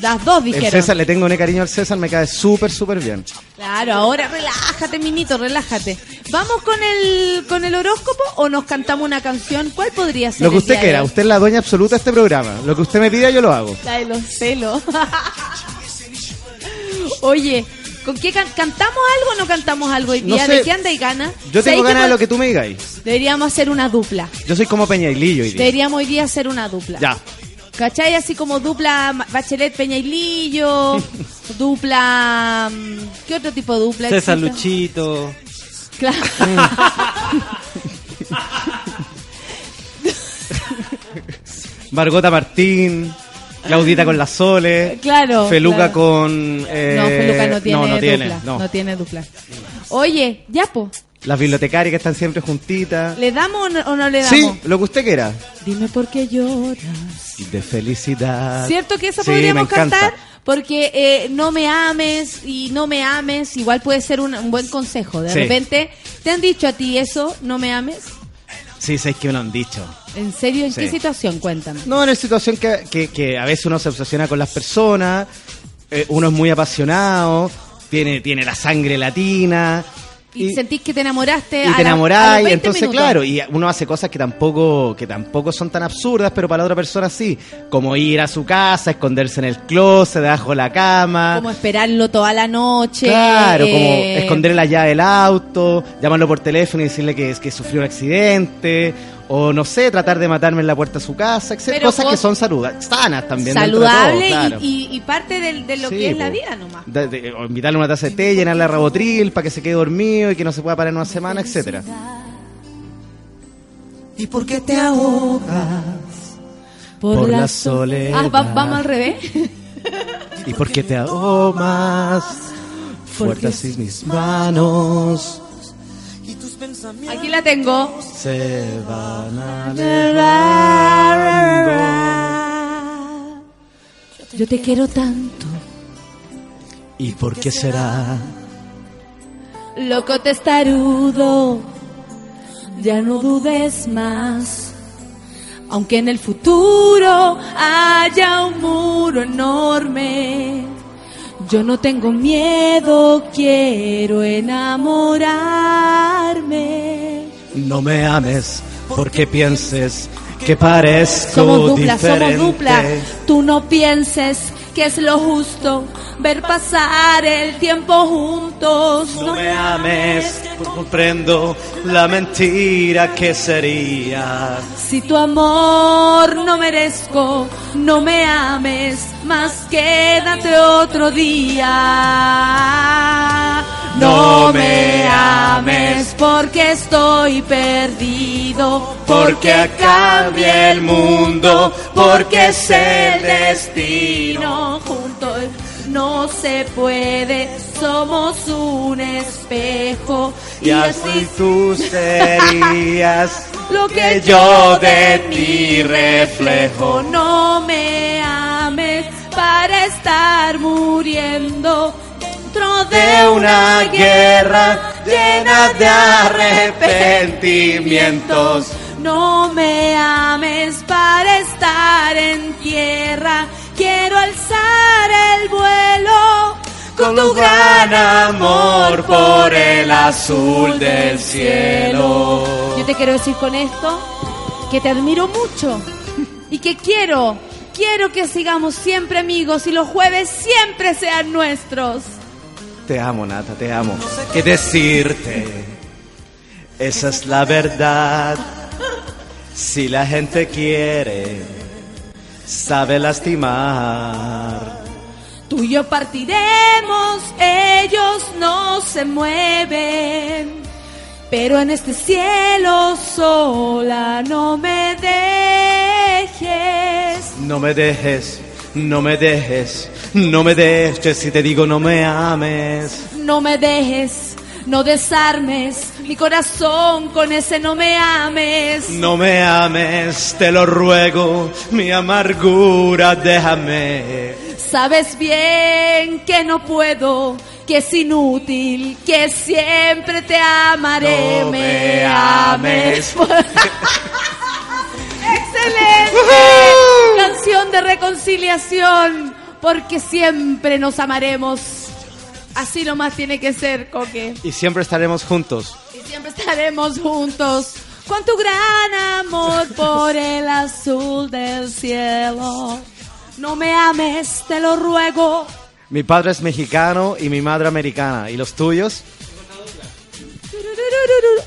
Las dos El dijeron. César, le tengo un cariño al César, me cae súper, súper bien. Claro, ahora relájate, minito, relájate. ¿Vamos con el con el horóscopo o nos cantamos una canción? ¿Cuál podría ser? Lo que el usted quiera, usted es la dueña absoluta de este programa. Lo que usted me pida, yo lo hago. La de los celos. Oye, ¿con qué can- cantamos algo o no cantamos algo hoy No día? sé. ¿De qué anda y gana? Yo tengo ¿Sabéis ganas de lo que tú me digáis. Deberíamos hacer una dupla. Yo soy como Peñailillo hoy día. Deberíamos hoy día hacer una dupla. Ya. ¿Cachai? Así como dupla Bachelet Peñailillo, dupla... mm, ¿Qué otro tipo de dupla César existe? Luchito. Claro. Margota Martín, Claudita con la Sole, Claro, Feluca claro. con... eh, no, Feluca no tiene no, no tiene, dupla. no. No. tiene dupla. Oye, ya po, Las bibliotecarias que están siempre juntitas. ¿le damos o no, o no le damos? Sí, lo que usted quiera. Dime por qué lloras. De felicidad. ¿Cierto que eso Sí, podríamos cantar? Porque eh, no me ames y no me ames, igual puede ser un, un buen consejo. De Sí. repente, ¿te han dicho a ti eso, no me ames? Sí, sabes que me lo han dicho. ¿En serio? ¿En Sí. qué situación? Cuéntame. No, en una situación que, que, que a veces uno se obsesiona con las personas, eh, uno es muy apasionado, tiene, tiene la sangre latina. Y, sentís que te enamoraste. y te los 20 entonces minutos. claro, y uno hace cosas que tampoco, que tampoco son tan absurdas, pero para la otra persona sí, como ir a su casa, esconderse en el closet, debajo de la cama, Como esperarlo toda la noche. claro, como eh, esconder la llave del auto, llamarlo por teléfono y decirle que, que sufrió un accidente, o no sé, tratar de matarme en la puerta de su casa, etc. Pero cosas vos- que son saluda- sanas también. dentro de todo, saludable y- claro. y, y parte de, lo Sí, que es la vida nomás. De- de- o invitarle una taza de té, llenarle a rabotril para que se quede dormido y que no se pueda parar en una semana, etcétera. ¿Y por qué te ahogas? Por la so- soledad. Ah, va- vamos al revés. ¿Y por qué te ahogas? fuerte así mis manos Aquí la tengo. se van a Yo te quiero tanto. ¿Y por qué será? Loco testarudo, ya no dudes más. Aunque en el futuro haya un muro enorme, yo no tengo miedo, quiero enamorarme. No me ames porque pienses que parezco Somos dupla, diferente. somos dupla. Tú no pienses que es lo justo ver pasar el tiempo juntos. No me ames, comprendo la mentira que sería. Si tu amor no merezco, no me ames, más quédate otro día. No me ames porque estoy perdido, porque cambia el mundo, porque es el destino. Juntos no se puede, somos un espejo Y así tú serías lo que yo de ti reflejo. No me para estar muriendo dentro de una guerra llena de arrepentimientos. No me ames para estar en tierra. Quiero alzar el vuelo Con tu gran amor por el azul del cielo. Yo te quiero decir con esto que te admiro mucho y que quiero, quiero que sigamos siempre amigos y los jueves siempre sean nuestros. Te amo, Nata, te amo. ¿Qué decirte? Esa es la verdad. Si la gente quiere, sabe lastimar. Tú y yo partiremos, ellos no se mueven. Pero en este cielo sola no me dejes. No me dejes, no me dejes, no me dejes si te digo no me ames. No me dejes, no desarmes mi corazón con ese no me ames. No me ames, te lo ruego, mi amargura déjame. Sabes bien que no puedo, que es inútil, que siempre te amaré. No me ames. ¡Excelente! Canción de reconciliación, porque siempre nos amaremos. Así nomás tiene que ser, Coque. Y siempre estaremos juntos. Y siempre estaremos juntos. Con tu gran amor por el azul del cielo. No me ames, te lo ruego. Mi padre es mexicano y mi madre americana. ¿Y los tuyos?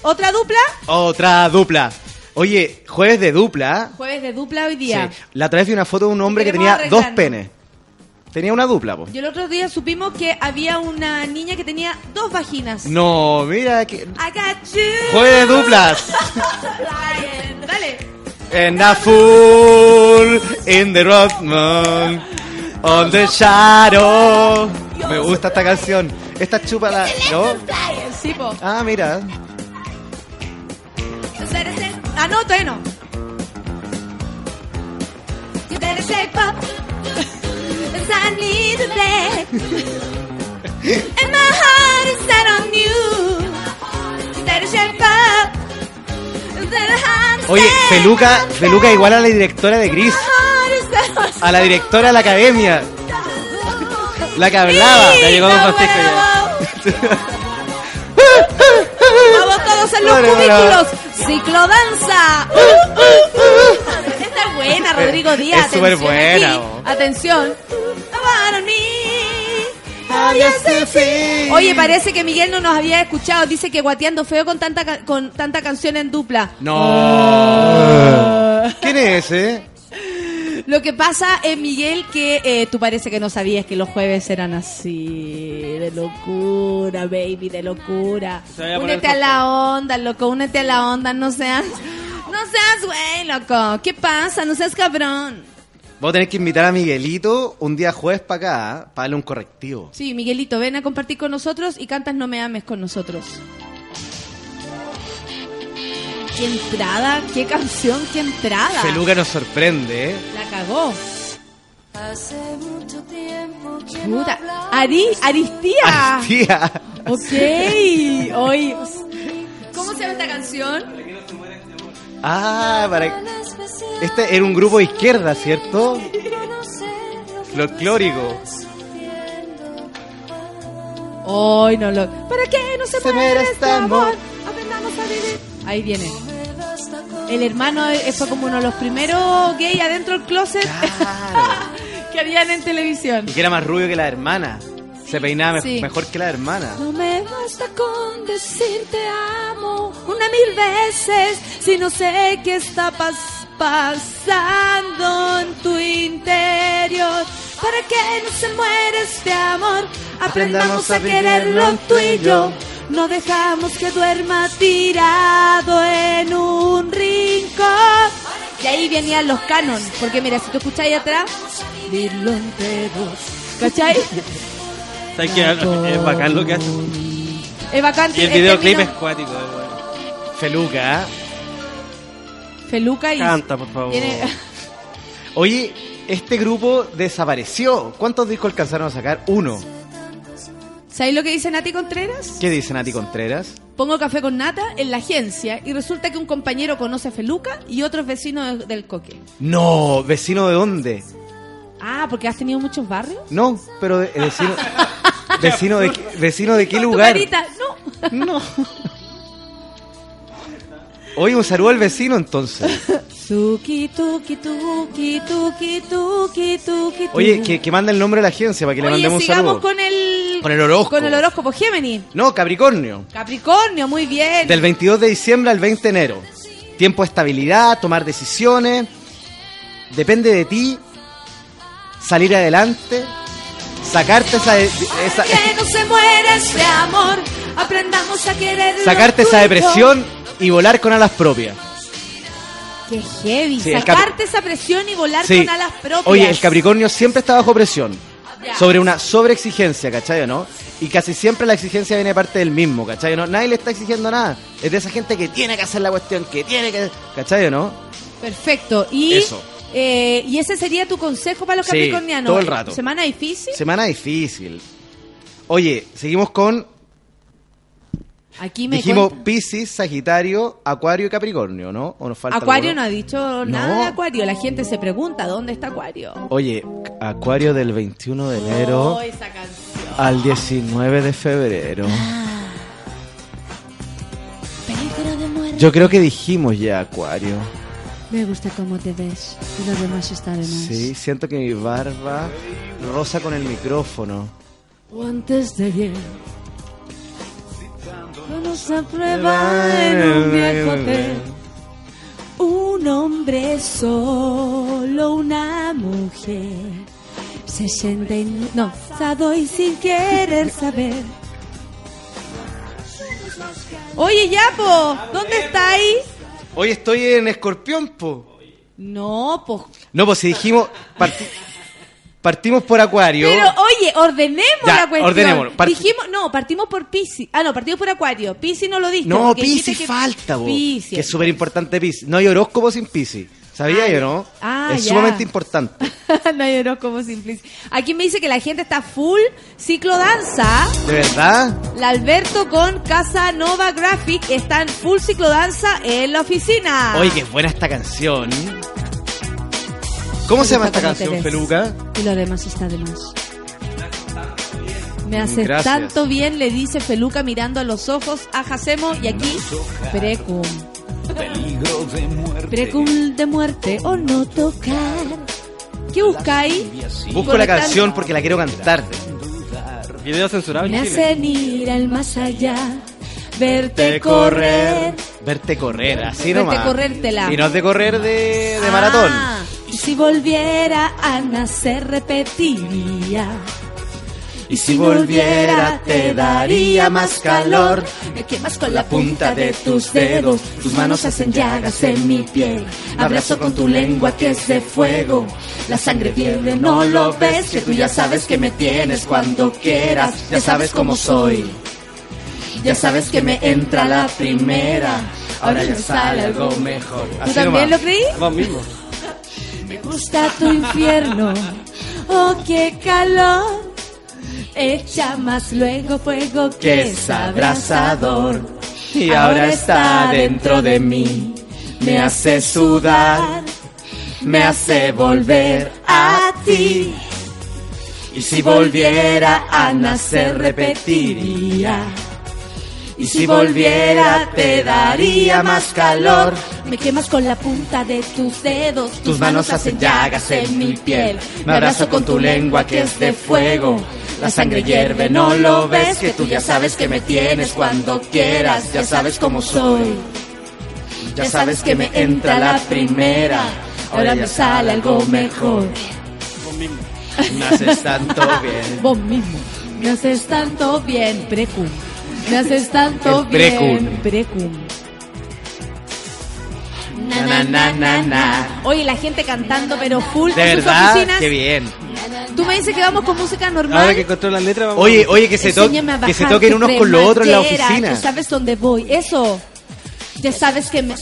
¿Otra dupla? Otra dupla. Oye, jueves de dupla. Jueves de dupla hoy día. Sí. La otra vez vi una foto de un hombre que tenía dos penes. Tenía una dupla, po. Y el otro día supimos que había una niña que tenía dos vaginas. No, mira que... I got you. Jueves de duplas. Dale. And a fool in the rock moon on the shadow. Me gusta esta canción. Esta chupa la... ¿No? Sí, po. Ah, mira. Ah, no, todavía no. And my heart is set on you. Better shape up. Oye, Feluca, Feluca igual a la directora de Gris. A la directora de la academia. La que hablaba. Ya llegó Don Francisco ya. Vamos todos en los Bueno, bueno. cubículos. Ciclodanza. Uh, uh, uh. Esta es buena, Rodrigo Díaz. Es súper buena, oh. Atención. Oye, parece que Miguel no nos había escuchado. Dice que guateando feo con tanta con tanta canción en dupla. No. ¿Quién es ese? Lo que pasa es, Miguel, que eh, tú parece que no sabías que los jueves eran así. De locura, baby, de locura. Únete a la onda, loco, únete a la onda. No seas, no seas güey, loco. ¿Qué pasa? No seas cabrón. Vos tenés que invitar a Miguelito un día jueves para acá, ¿eh? para darle un correctivo. Sí, Miguelito, ven a compartir con nosotros y cantas No me ames con nosotros. Qué entrada, qué canción, qué entrada. Feluca nos sorprende, ¿eh? La cagó. Hace mucho tiempo que Puta. Ari, Aristía. Tía. Ok. Hoy. ¿Cómo se llama esta canción? Ah, para... Este era un grupo de izquierda, ¿cierto? Folclórico. Hoy no lo. ¿Para qué no se, Se muere este este amor? amor. Aprendamos a vivir. Ahí viene. El hermano eh, fue como uno de los primeros gay adentro del closet que habían en televisión. Y que era más rubio que la hermana. Se peinaba me- Sí. mejor que la hermana. No me basta con decir te amo una mil veces si no sé qué está pas- pasando en tu interior. Para que no se muere este amor, aprendamos a quererlo tú y yo. No dejamos que duerma tirado en un rincón. Y ahí venían los canon, porque mira, si tú escucháis atrás. ¿Cachai? ¿Sabes qué? Es bacán lo que hace. Es bacán. Y el videoclip es cuático. bueno. Feluca. ¿eh? Feluca y... Canta, por favor. Tiene- Oye, este grupo desapareció. ¿Cuántos discos alcanzaron a sacar? Uno. ¿Sabéis lo que dice Nati Contreras? ¿Qué dice Nati Contreras? Pongo café con nata en la agencia y resulta que un compañero conoce a Feluca y otro es vecino de- del Coque. No, vecino de dónde? Ah, porque has tenido muchos barrios. No, pero de- vecino. vecino de qué- vecino de qué lugar? no. No. Oye, un saludo al vecino entonces. Oye, que, que manda el nombre a la agencia para que le Oye, mandemos un sigamos saludo. con el... Con el horóscopo. Con el horóscopo Géminis. No, Capricornio. Capricornio, muy bien. Del 22 de diciembre al 20 de enero. Tiempo de estabilidad, tomar decisiones. Depende de ti. Salir adelante. Sacarte esa, esa- Que no se muere este amor, aprendamos a quererlo sacarte esa depresión y volar con alas propias. Qué heavy, Sí, sacarte esa presión y volar Sí. con alas propias. Oye, el Capricornio siempre está bajo presión. Ya. Sobre una sobreexigencia, ¿cachai o no? Y casi siempre la exigencia viene de parte del mismo, ¿cachai o no? Nadie le está exigiendo nada. Es de esa gente que tiene que hacer la cuestión, que tiene que... ¿Cachai o no? Perfecto. Y, Eso. eh, y ese sería tu consejo para los Sí, capricornianos. todo el rato. Semana difícil. Semana difícil. Oye, seguimos con... Aquí me Dijimos cuentan. Piscis, Sagitario, Acuario y Capricornio, ¿no? ¿O nos falta Acuario alguno? no ha dicho nada No. de Acuario. La gente se pregunta, ¿dónde está Acuario? Oye, Acuario del 21 de enero Oh, esa al 19 de febrero. De muerte. Yo creo que dijimos ya Acuario. Me gusta cómo te ves. Y lo demás está de más. Sí, siento que mi barba rosa con el micrófono. O antes de ayer. Ponos a prueba en un viejo hotel. Un hombre solo, una mujer. 69. No, sado y sin querer saber. Oye, Yapo, ¿dónde estáis? Hoy estoy en Escorpión, po. No, pues. No, pues si dijimos. Parti- partimos por Acuario. Pero oye, ordenemos Ya, la cuestión. ordenémoslo. Part- Dijimos, no, partimos por Piscis. Ah, no, partimos por Acuario. Piscis no lo diste. no, que- falta. Piscis. Que es súper importante Piscis. No hay horóscopo sin Piscis. ¿Sabía Ah, yo, no? Ah, es ya. sumamente importante. no hay horóscopo simple. Aquí me dice que la gente está full ciclo danza. ¿De verdad? La Alberto con Casa Nova Graphic están full ciclo danza en la oficina. Oye, qué buena esta canción. ¿Cómo se llama esta canción. Feluca? Y lo demás está de más. Me hace Gracias. tanto bien, le dice Feluca mirando a los ojos a Jacemo y aquí Precum. Precum de muerte o no tocar. ¿Qué buscáis? Busco la canción porque la quiero cantar. Video censurado Me hacen ir al más allá, verte Verte correr. Verte correr, así Verte nomás. corrértela. Y no es de correr de, de maratón. Y si volviera a nacer repetiría. Y si volviera te daría más calor. Me quemas con la punta de tus dedos, tus manos hacen llagas en mi piel. Abrazo con tu lengua que es de fuego. La sangre hierve, no lo ves, que tú ya sabes que me tienes cuando quieras. Ya sabes cómo soy. Ya sabes que me entra la primera. Ahora ya sale algo mejor. ¿Tú Así también nomás. lo creí? Vos mismo. Me gusta tu infierno. Oh, qué calor. Echa más luego fuego que es abrasador. Y ahora está dentro de mí. Me hace sudar, me hace volver a ti. Y si volviera a nacer repetiría. Y si volviera te daría más calor. Me quemas con la punta de tus dedos. Tus manos hacen llagas en mi piel. Me abrazo con tu lengua que es de fuego. La sangre hierve, no lo ves, que tú ya sabes que me tienes cuando quieras. Ya sabes cómo soy. Ya sabes que me entra la primera. Ahora me sale algo mejor. Vos mismo. Me haces tanto bien. Vos mismo. Me haces tanto bien, precum. Me haces tanto El precum. bien, precum. Na, na, na, na, na. Oye, la gente cantando, pero full De en sus verdad, oficinas. qué bien. Tú me dices que vamos con música normal. Ahora que encontró la letra, vamos Oye, oye, que se, to- Enséñame a que se toquen unos con los otros en la oficina. Ya sabes dónde voy. Eso. Ya sabes que me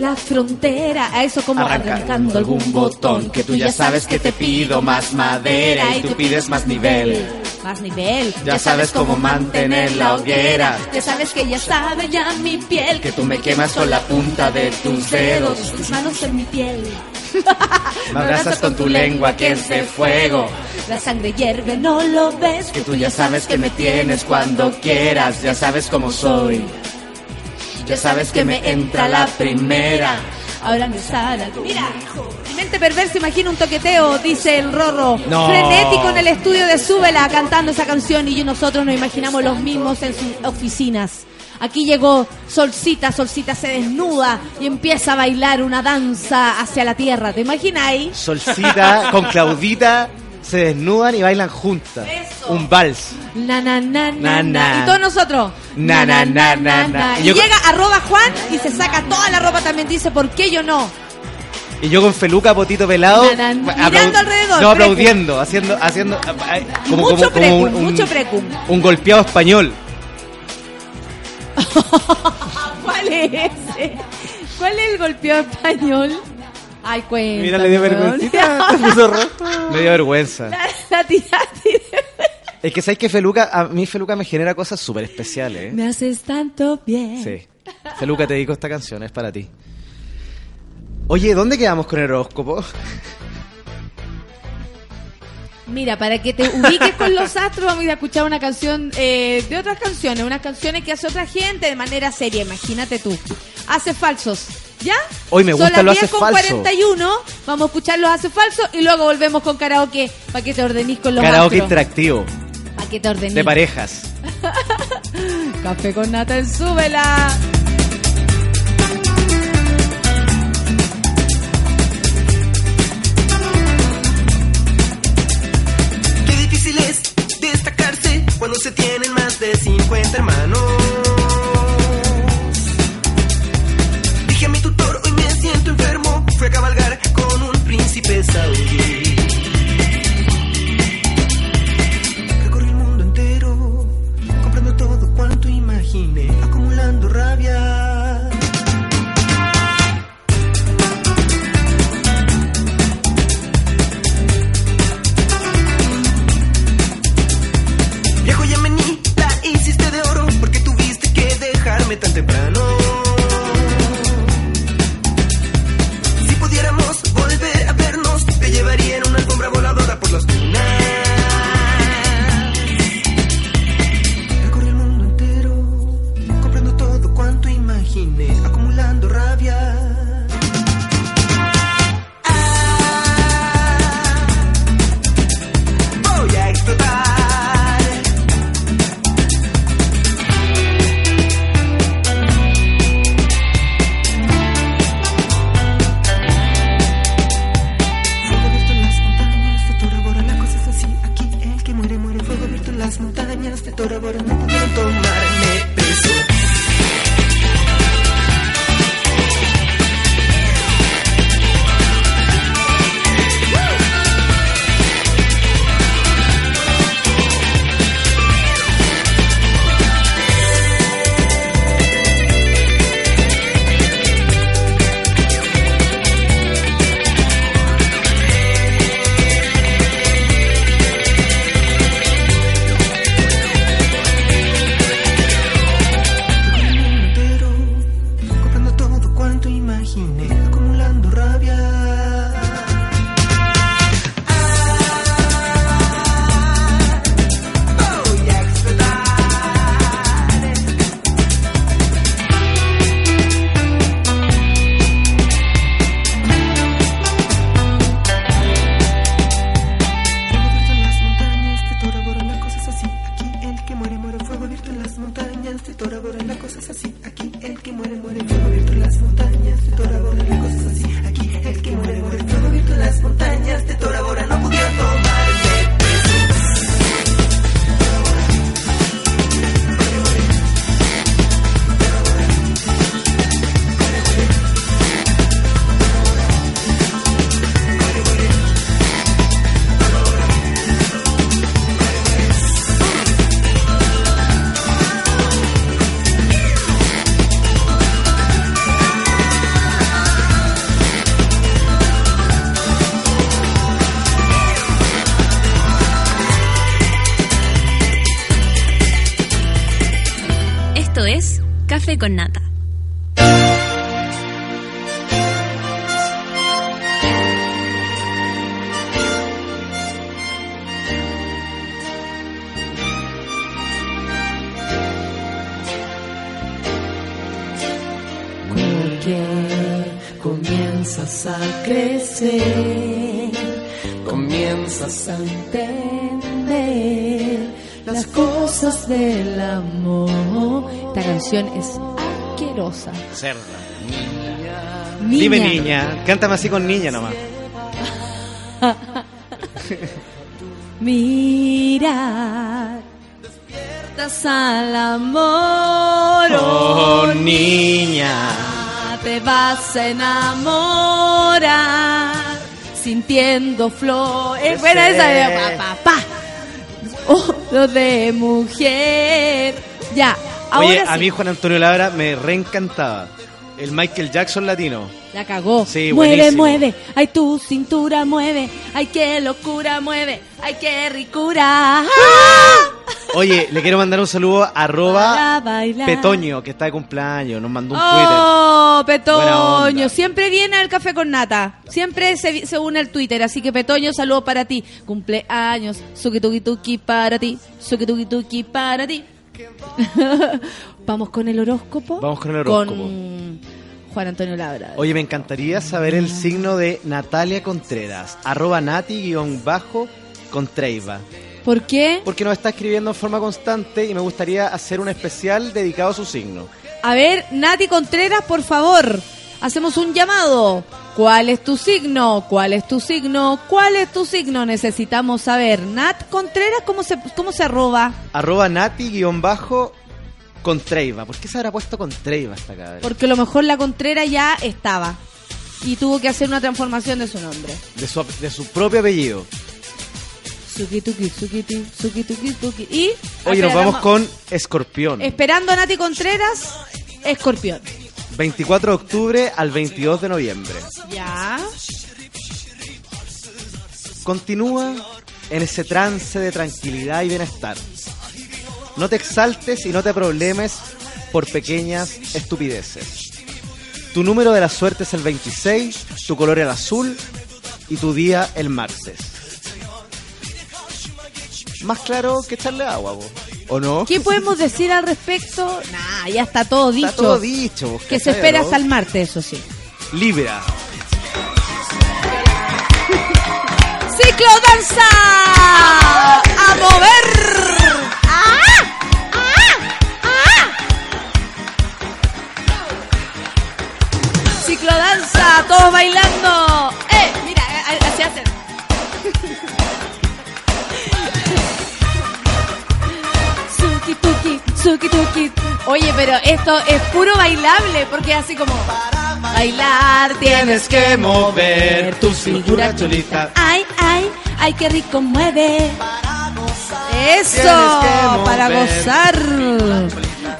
la frontera. A eso como Arranca arrancando algún botón. que tú ya sabes que te pido más madera y tú pides más nivel. Más nivel. Ya sabes cómo mantener la hoguera. Ya sabes que ya sabe ya mi piel. Que tú me quemas con la punta de tus dedos. Tus manos en mi piel. Me abrazas con tu lengua que es de fuego. La sangre hierve, no lo ves. Que tú ya sabes que me tienes cuando quieras. Ya sabes cómo soy. Ya sabes que me entra la primera. Ahora me sale. Mira, mente perversa, imagina un toqueteo, dice el Rorro. No. Frenético en el estudio de Súbela cantando esa canción y yo- nosotros nos imaginamos los mismos en sus oficinas. Aquí llegó Solcita, Solcita se desnuda y empieza a bailar una danza hacia la tierra. ¿Te imagináis? Solcita con Claudita se desnudan y bailan juntas. Eso. Un vals. Na, na, na, na, Na, na. na. Y todos nosotros. Na, na, na, na, na. Y llega arroba Juan y se saca toda la ropa también. Dice, ¿por qué yo no? Y yo con feluca, potito pelado, mirando alrededor, no aplaudiendo, haciendo, haciendo, ay, como, mucho como, como un, un- mucho precum. un golpeado español. ¿Cuál es ese? ¿Cuál es el golpeo español? Ay, cuéntame. Mira, le dio rojo. Me dio vergüenza. La, la tiraste. Es que sabes que Feluca, a mí Feluca me genera cosas súper especiales. ¿eh? Me haces tanto bien. Sí. Feluca, te dedico esta canción, es para ti. Oye, ¿dónde quedamos con el horóscopo? Mira, para que te ubiques con los astros, vamos a ir a escuchar una canción eh, de otras canciones, unas canciones que hace otra gente de manera seria, imagínate tú. Hace falsos, ¿ya? Hoy me Son gusta las lo 10 hace con falso. 41, vamos a escuchar los hace falsos y luego volvemos con karaoke para que te ordenís con los Karaoke astros. interactivo, Para que te ordenís. de parejas. Café con nata en súbela. Qué difícil es destacarse cuando se tienen más de 50 hermanos. Enfermo. Fui a cabalgar con un príncipe saudí. Recorrí el mundo entero, comprando todo cuanto imaginé, acumulando rabia. Viejo Yemení, la hiciste de oro porque tuviste las தொடர்பு Café con Nata. Porque comienzas a crecer, comienzas a entender las cosas del amor. Canción es asquerosa. Cerda. Niña. Dime niña, cántame así con niña nomás. Mira, despiertas al amor, Oh, niña. te vas a enamorar, sintiendo flor. Es buena esa de pa, pa, pa. Oro de mujer. Ya, ahora Oye, sí. a mí Juan Antonio Labra me reencantaba. El Michael Jackson latino. La cagó. Sí, mueve, buenísimo. mueve. Ay, tu cintura mueve. Ay, qué locura mueve. Ay, qué ricura. ¡Ah! Oye, le quiero mandar un saludo a arroba. Petoño, que está de cumpleaños. Nos mandó un Oh, Buena Petoño. Siempre viene al café con nata. Siempre se, se une al Twitter. Así que, Petoño, saludo para ti. Cumpleaños. Suki tuki tuki para ti. Suki tuki tuki para ti. Vamos con el horóscopo. Vamos con el horóscopo. Con Juan Antonio Labra. Oye, me encantaría saber el signo de Natalia Contreras. Arroba nati-contreiva. ¿Por qué? Porque nos está escribiendo en forma constante y me gustaría hacer un especial dedicado a su signo. A ver, Nati Contreras, por favor, hacemos un llamado. ¿Cuál es tu signo? ¿Cuál es tu signo? ¿Cuál es tu signo? Necesitamos saber. Nat Contreras, ¿cómo se, cómo se arroba? Arroba nati-contreiva. ¿Por qué se habrá puesto Contreiva esta cabra? Porque a lo mejor la Contreras ya estaba. Y tuvo que hacer una transformación de su nombre. De su, de su propio apellido. Sukituki, sukiti, sukituki, tuki. Y. Oye, nos vamos con Escorpión. Esperando a Nati Contreras, Escorpión. 24 de octubre al 22 de noviembre. Ya. Continúa en ese trance de tranquilidad y bienestar. No te exaltes y no te problemes por pequeñas estupideces. Tu número de la suerte es el 26, tu color el azul y tu día el martes. Más claro que echarle agua, vos. ¿O no? ¿Qué podemos decir al respecto? Nah, ya está todo dicho. Está todo dicho. vos, Que se ¿cachai, espera hasta el martes, eso sí. Libra. ¡Ciclo danza! ¡A mover! ¡Ah! Ciclo danza, todos bailando. ¡Eh! Mira, eh, así hacen. Tuki. Oye, pero esto es puro bailable, porque así como... Bailar tienes que mover tu cintura cholita. Ay, ay, ay, qué rico mueve. Eso, Tienes que mover. para gozar.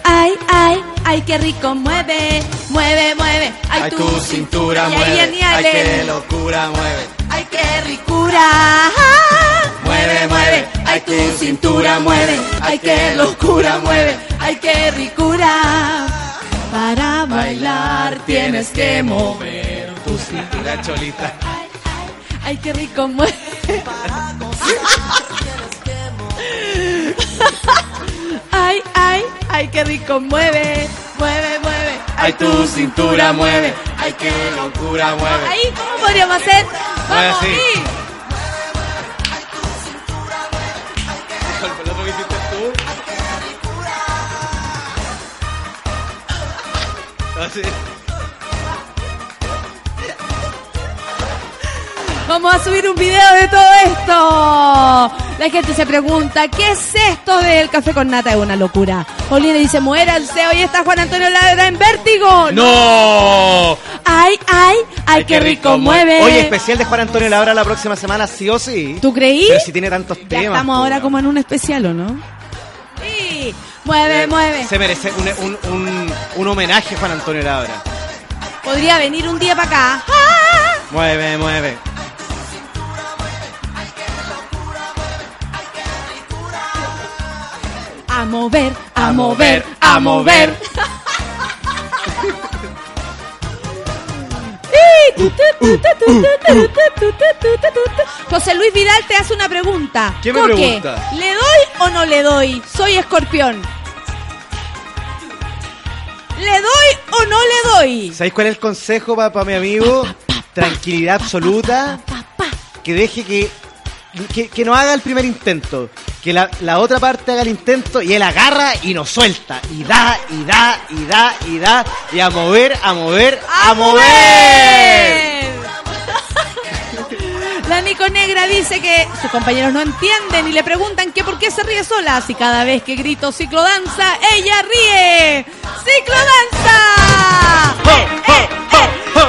Ay, ay, ay, qué rico mueve. Mueve, mueve. Ay, Ay, tu, tu cintura Ay, mueve. ay, Ay, ay, qué locura mueve. Ay, qué ricura. Mueve, mueve. Ay, tu cintura mueve. Ay, qué locura mueve. Ay, qué ricura. Para bailar tienes que mover Tu cintura cholita. Ay, qué rico mueve. Ay, ay, ay, qué rico mueve. Mueve, mueve. Ay, tu cintura mueve. Ay, qué locura mueve. Ahí, ¿cómo podríamos hacer? Vamos, así. Así. Vamos a subir un video de todo esto. La gente se pregunta, ¿qué es esto del café con nata? Es una locura. Paulina dice, muéranse. Hoy está Juan Antonio Ladra en vértigo. ¡No! Ay, ay, ay, qué rico mueve. Oye, especial de Juan Antonio Labra la próxima semana, sí o sí. ¿Tú creí? Pero si tiene tantos Ya temas. estamos ahora como en un especial, ¿o no? Mueve, Eh, mueve. Se merece un, un, un, un homenaje a Juan Antonio Labra. Podría venir un día para acá. Mueve, mueve. A mover, a, A mover, mover, a a mover. mover. José Luis Vidal te hace una pregunta. ¿Qué me Coque, pregunta? ¿Le doy o no le doy? Soy escorpión. ¿Le doy o no le doy? ¿Sabéis cuál es el consejo para mi amigo? Tranquilidad absoluta. Que deje que, que. que no haga el primer intento. Que la, la otra parte haga el intento y él agarra y nos suelta. Y da, y da, y da, y da. Y a mover, a mover, a, mover. La Nico Negra dice que sus compañeros no entienden y le preguntan que por qué se ríe sola. Si cada vez que grito ciclodanza, ella ríe. ¡Ciclodanza! ¡Eh, eh,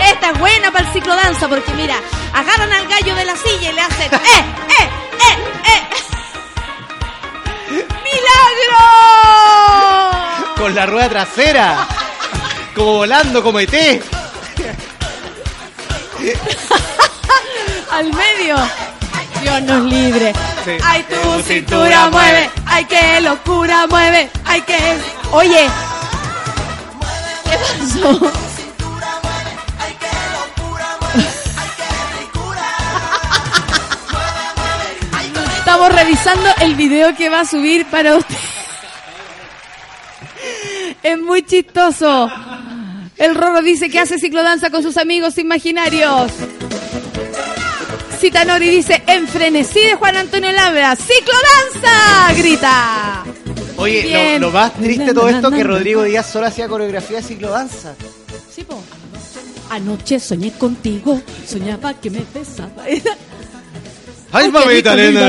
eh! Esta es buena para el ciclodanza porque mira, agarran al gallo de la silla y le hacen ¡eh, eh, eh, eh! ¡Milagro! Con la rueda trasera. Como volando, como ET. al medio. Dios nos libre. Sí. Ay, tu Tu cintura cintura mueve. mueve. Ay, qué locura mueve. Ay, qué. Oye. ¿Qué pasó? Estamos revisando el video que va a subir para usted. Es muy chistoso. El Rorro dice que hace ciclodanza con sus amigos imaginarios. Citanori dice, en frenesí de Juan Antonio Labra, ¡ciclodanza! Grita. Oye, lo más triste de todo esto es que Rodrigo Díaz solo hacía coreografía de ciclodanza. Sí, po. Anoche soñé contigo, soñaba que me besaba. ¡Ay, mamita linda!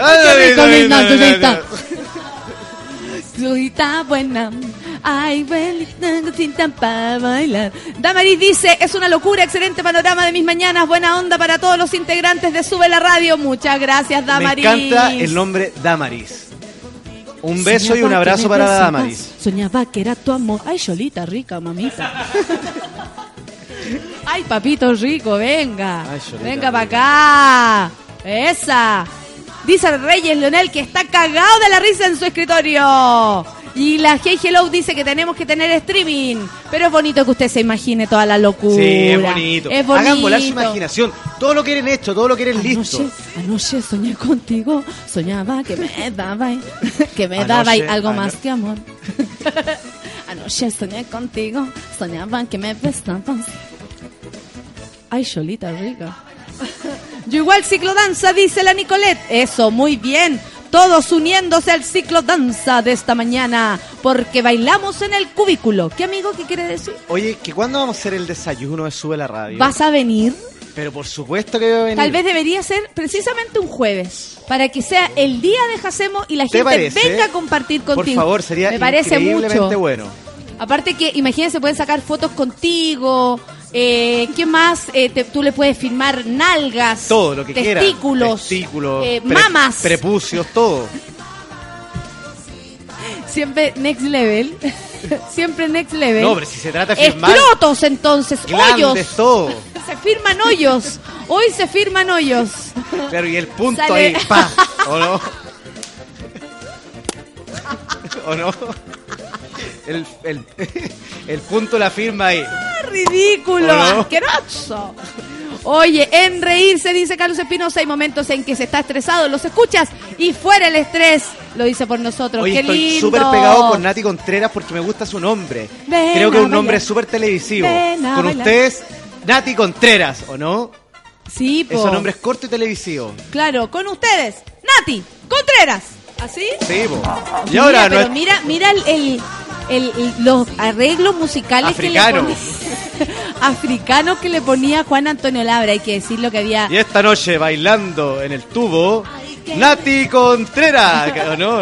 ¡Ay, rico, linda, linda. Cosita buena. Ay, buenita, cosita para bailar. Damaris dice, es una locura, excelente panorama de mis mañanas, buena onda para todos los integrantes de Sube la Radio. Muchas gracias, Me Damaris. encanta el nombre Damaris. Un beso y un abrazo para Damaris. Soñaba que era tu amor. Ay, Cholita rica, mamita. Ay, papito rico, venga. Ay, venga para acá. Esa. Dice Reyes Leonel que está cagado de la risa en su escritorio. Y la Hey Hello dice que tenemos que tener streaming. Pero es bonito que usted se imagine toda la locura. Sí, es bonito. Es bonito. Hagan volar su imaginación. Todo lo quieren hecho, todo lo quieren listo. Anoche, anoche soñé contigo, soñaba que me daba, que me Anoche, daba algo ano- más que amor. Anoche soñé contigo, soñaba que me besabas. Ay, Cholita rica. Yo igual ciclodanza, dice la Nicolette. Eso, muy bien. Todos uniéndose al ciclodanza de esta mañana, porque bailamos en el cubículo. ¿Qué amigo qué quiere decir? Oye, ¿que cuándo vamos a hacer el desayuno de Sube la Radio? ¿Vas a venir? Pero por supuesto que voy a venir. Tal vez debería ser precisamente un jueves, para que sea el día de Jacemo y la ¿Te gente parece? venga a compartir contigo. Por favor, sería Me parece increíblemente mucho. bueno. Aparte que, imagínense, pueden sacar fotos contigo. Eh, ¿Qué más? Eh, te- tú le puedes firmar nalgas, Todo lo que quieras. testículos, Testículos. eh, pre- mamas. Prepucios, todo. Siempre next level. Siempre next level. No, pero si se trata de firmar Escrotos, entonces, hoyos. todo. Se firman hoyos. Hoy se firman hoyos. Claro, y el punto Sale- ahí, pa. ¿O no? ¿O no? El, el, el punto la firma ahí. ridículo, ¿O no? asqueroso. Oye, en reírse, dice Carlos Espinosa, hay momentos en que se está estresado, los escuchas y fuera el estrés, lo dice por nosotros. Oye, Qué estoy lindo. súper pegado con Nati Contreras porque me gusta su nombre. Ven Creo que es un nombre súper televisivo. Con bailar. ustedes, Nati Contreras, ¿o no? Sí, po. Ese nombre es corto y televisivo. Claro, con ustedes, Nati Contreras. ¿Así? Sí, po. Y Mira, ahora pero no es mira, mira el, el- el- el- los arreglos musicales Africano. que le africanos que le ponía Juan Antonio Labra, hay que decir lo que había Y esta noche bailando en el tubo, Nati Contreras, ¿o ¿no?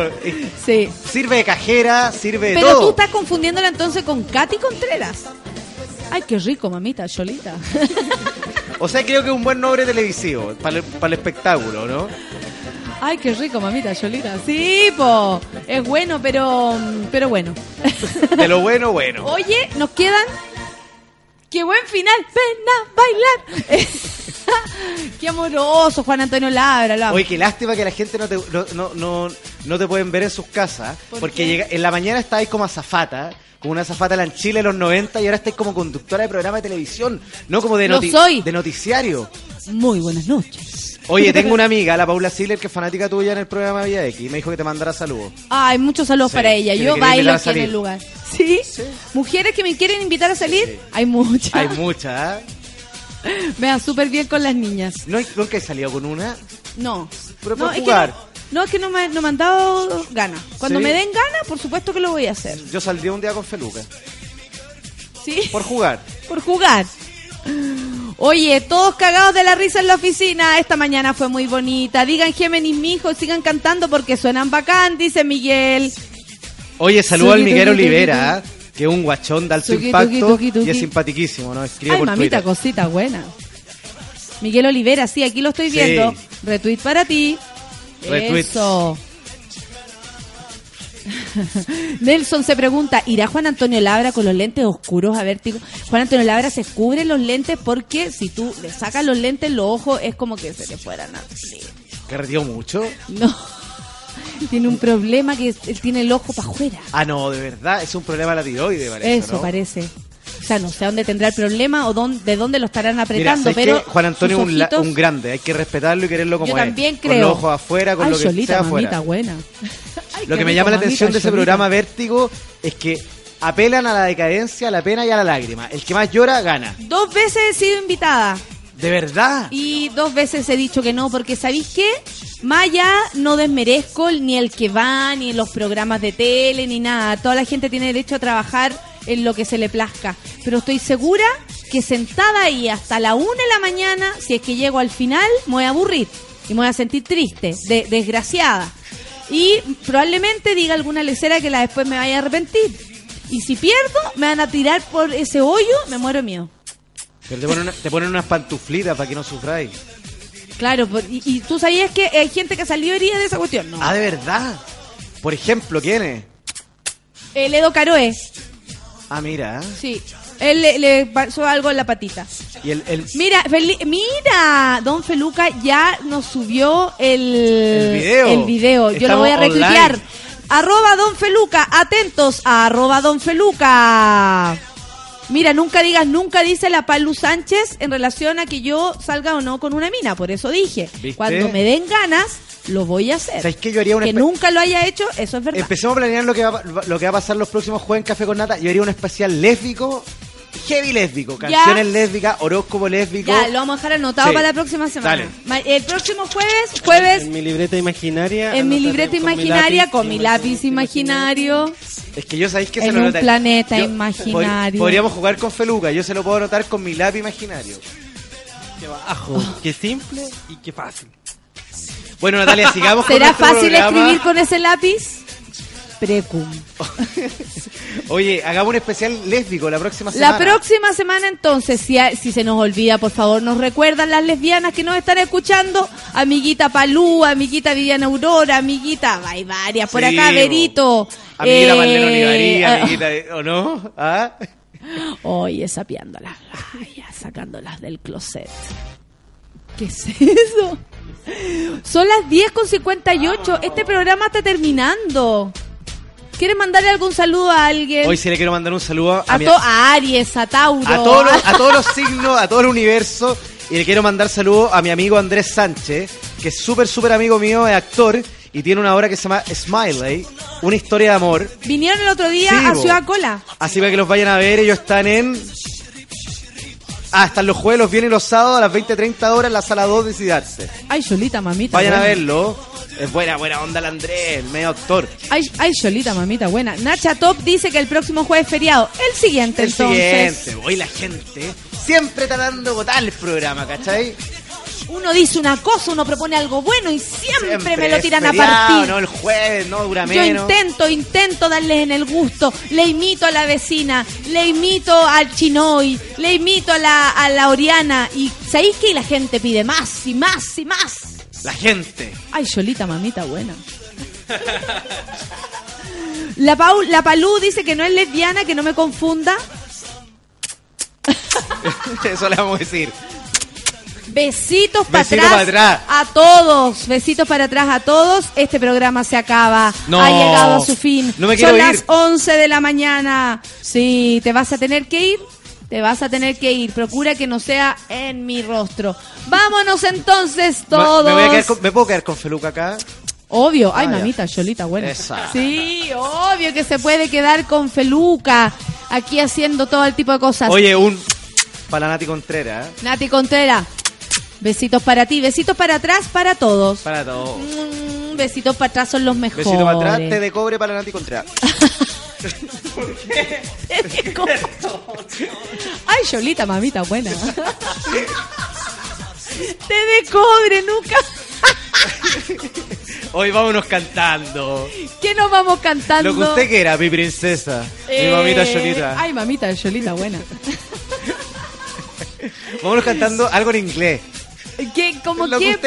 Sí. Sirve de cajera, sirve de Pero tú estás confundiéndola entonces con Katy Contreras. Ay, qué rico, mamita, Cholita. O sea, creo que es un buen nombre televisivo para el, para el espectáculo, ¿no? Ay, qué rico, mamita, Cholita. Sí, po. Es bueno, pero pero bueno. De lo bueno, bueno. Oye, nos quedan Qué buen final. Ven a bailar. qué amoroso, Juan Antonio Labra. lo. Oye, qué lástima que la gente no te, no, no, no, no te pueden ver en sus casas. ¿Por porque llega- en la mañana estáis como azafata, como una azafata en Chile en los 90 y ahora estáis como conductora de programa de televisión, no como de, noti- soy. de noticiario. Muy buenas noches. Oye, tengo una amiga, la Paula Siller, que es fanática tuya en el programa Vía X, y me dijo que te mandara saludos. Ay, muchos saludos Sí, para ella. que Yo bailo invitar a aquí en salir. el lugar. ¿Sí? Mujeres que me quieren invitar a salir, hay muchas. Hay muchas, ¿ah? Me súper bien con las niñas. ¿No hay- ¿Nunca he salido con una? No. Pero no, por es que jugar. no, no, es que no me, no me han dado ganas. Cuando ¿Sí? me den ganas, por supuesto que lo voy a hacer. Yo saldría un día con Feluca. ¿Sí? Por jugar. Por jugar. Oye, todos cagados de la risa en la oficina. Esta mañana fue muy bonita. Digan Géminis, mijo, sigan cantando porque suenan bacán, dice Miguel. Oye, saludo al Miguel Olivera, ¿ah? que es un guachón de alto impacto y es simpatiquísimo, ¿no? Escribe Ay, por mamita, Twitter. cosita buena. Miguel Olivera, sí, aquí lo estoy Sí. viendo. Retweet para ti. Retweet. Eso. Nelson se pregunta, ¿irá Juan Antonio Labra con los lentes oscuros a vértigo? Juan Antonio Labra se cubre los lentes porque si tú le sacas los lentes, los ojos es como que se le fueran a... ¿Que retió mucho? No. Tiene un problema que es- tiene el ojo para afuera. Ah, no, de verdad, es un problema de la tiroide, parece, Eso ¿no? parece. O sea, no sé dónde tendrá el problema o dónde, de dónde lo estarán apretando, ¿sabes pero? Juan Antonio es un, grande, hay que respetarlo y quererlo como Yo es. también Con creo. los ojos afuera, con Ay, lo que Cholita, sea mamita, afuera. buena. Ay, Lo que me llama la atención de ese programa Vértigo es que apelan a la decadencia, a la pena y a la lágrima. El que más llora, gana. Dos veces he sido invitada ¿De verdad? y dos veces he dicho que no, porque ¿sabéis qué? Allá no desmerezco ni el que va, ni los programas de tele, ni nada. Toda la gente tiene derecho a trabajar en lo que se le plazca. Pero estoy segura que sentada ahí hasta la una de la mañana, si es que llego al final, me voy a aburrir y me voy a sentir triste, de- desgraciada. Y probablemente diga alguna lecera que la después me vaya a arrepentir. Y si pierdo, me van a tirar por ese hoyo, me muero mío. Pero te ponen, una- te ponen unas pantuflitas para que no sufráis. Claro, y, y tú sabías que hay gente que salió herida de esa cuestión, ¿no? Ah, ¿de verdad? Por ejemplo, ¿quién es? El Edo Caroe, Ah, mira. sí. Él le, le pasó algo en la patita. Y el, el, Mira, Feli- mira, Don Feluca ya nos subió el, El video. el video. Yo lo voy a retuitear. Arroba Don Feluca, atentos a arroba Don Feluca. Mira, nunca digas nunca, dice la Palu Sánchez en relación a que yo salga o no con una mina. Por eso dije, ¿Viste? cuando me den ganas, lo voy a hacer. ¿Sabes qué? Yo haría una que nunca lo haya hecho, eso es verdad. Empecemos a planear lo que, va, lo que va a pasar los próximos jueves en Café con Nata. Yo haría un especial lésbico, heavy lésbico, Ya. canciones lésbicas, horóscopo lésbico. Ya, lo vamos a dejar anotado Sí. para la próxima semana. Dale. El próximo jueves, jueves, En mi libreta imaginaria. en mi libreta con mi imaginaria, lápiz, con mi lápiz imaginario, Es que yo sabéis que se en lo un anotaré. planeta Yo- imaginario. pod- Podríamos jugar con Feluca, yo se lo puedo anotar con mi lápiz imaginario. Qué bajo, qué simple y qué fácil. Bueno, Natalia, sigamos con ¿Será fácil programa. escribir con ese lápiz? Precum. Oye, hagamos un especial lésbico la próxima semana. La próxima semana entonces, si, a- si se nos olvida, por favor, nos recuerdan las lesbianas que nos están escuchando. Amiguita Palú, amiguita Viviana Aurora, amiguita, hay varias por Sí, acá. Verito. Amiguita eh, Marlene ah, amiguita, ¿o no? ¿Ah? Oye, ya, sacándolas del closet. ¿Qué es eso? Son las 10 con 58. Este programa está terminando. ¿Quieres mandarle algún saludo a alguien? Hoy sí le quiero mandar un saludo a, a, mi- a Aries, a Tauro. a todos los, a todos los signos, a todo el universo. Y le quiero mandar saludos a mi amigo Andrés Sánchez, que es súper, súper amigo mío, es actor, y tiene una obra que se llama Smiley, una historia de amor. Vinieron el otro día Sí, a. Ciudad Cola. Así para que los vayan a ver, ellos están en... Ah, están los jueves, los viernes y los sábados a las 20-30 horas en la sala 2 de Cidarse. Ay, Cholita, mamita. Vayan a buena. verlo. Es buena, buena onda el Andrés, el medio actor. Ay, ay, Cholita, mamita, buena. Nacha Top dice que el próximo jueves es feriado. El siguiente, El entonces. siguiente, hoy la gente siempre está dando botar el programa, ¿cachai? Uno dice una cosa, uno propone algo bueno y siempre, me lo tiran a partir. No, el jueves, no, dura Yo menos. intento, intento darles en el gusto. Le imito a la vecina, le imito al chinoy, le imito a la, a la oriana. Y ¿sabéis que la gente pide más y más y más? La gente. Ay, Cholita, mamita buena. La, Pau, la Palú dice que no es lesbiana, que no me confunda. Eso le vamos a decir. Besitos para atrás, a todos. Besitos para atrás a todos. Este programa se acaba. No. Ha llegado a su fin. No me Son las ir. 11 de la mañana. Sí, te vas a tener que ir. Te vas a tener que ir. Procura que no sea en mi rostro. Vámonos entonces todos. Me, voy a quedar con- ¿me puedo quedar con Feluca acá? Obvio. Ay, Ah, mamita, Cholita, buena. Esa. Sí, obvio que se puede quedar con Feluca. Aquí haciendo todo el tipo de cosas. Oye, un para Nati Contreras, ¿eh? Nati Contreras. Besitos para ti, besitos para atrás para todos. Para todos. Mm, besitos para atrás son los mejores. Besito para atrás, té de cobre para Nati Contreras. Ay, Cholita, mamita buena. Té de cobre, nunca. Hoy vámonos cantando. ¿Qué nos vamos cantando? Lo que usted quiera, mi princesa. Eh, Mi mamita Cholita. Ay, mamita, Cholita buena. Vámonos cantando algo en inglés. ¿Qué, como Lo qué.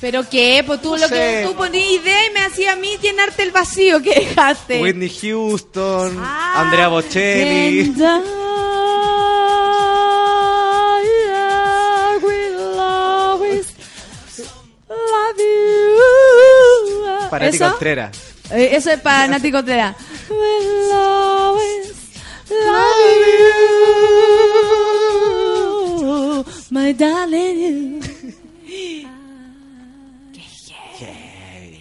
¿Pero qué? Pues tú No lo sé. que tú ponías idea y me hacía a mí llenarte el vacío que dejaste. Whitney Houston, Ah, Andrea Bocelli. Para Nati. Contreras. Eh, eso es para Nati Contreras. Will always love you, my darling.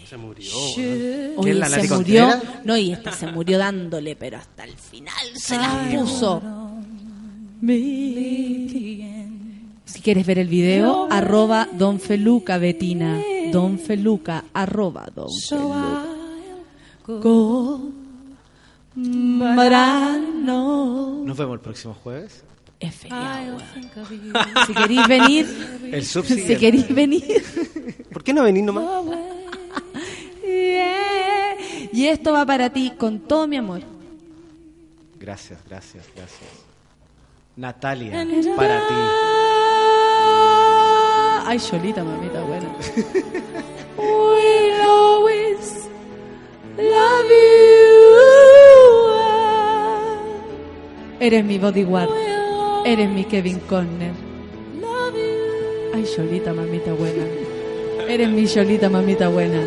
Se murió. Oye, ¿Quién, la se murió. No, y esta se murió dándole, pero hasta el final se las puso. Si quieres ver el video, arroba Don Feluca Betina. Don Feluca, arroba Don Feluca. Nos vemos el próximo jueves. Es feriado, weón. Si queréis venir, El si subsiguiente. queréis venir. ¿Por qué no venís nomás? Yeah. Y esto va para ti con todo mi amor. Gracias, gracias, gracias. Natalia, para ti. Ay, Cholita, mamita buena. We'll always love you. Eres mi bodyguard. Eres mi Kevin Conner. Ay, Cholita, mamita buena. Eres mi Cholita, mamita buena.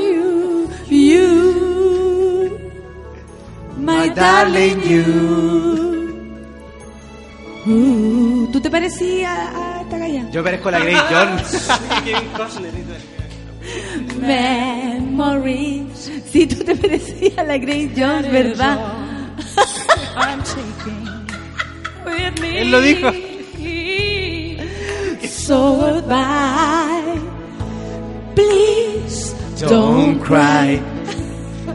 You, you, my darling, you. Uh, ¿Tú te parecías a esta galla? Yo parezco la Grace Jones. Memories. Si tú te parecías a la Grace Jones, ¿verdad? Él lo dijo. So goodbye. Please Don't cry.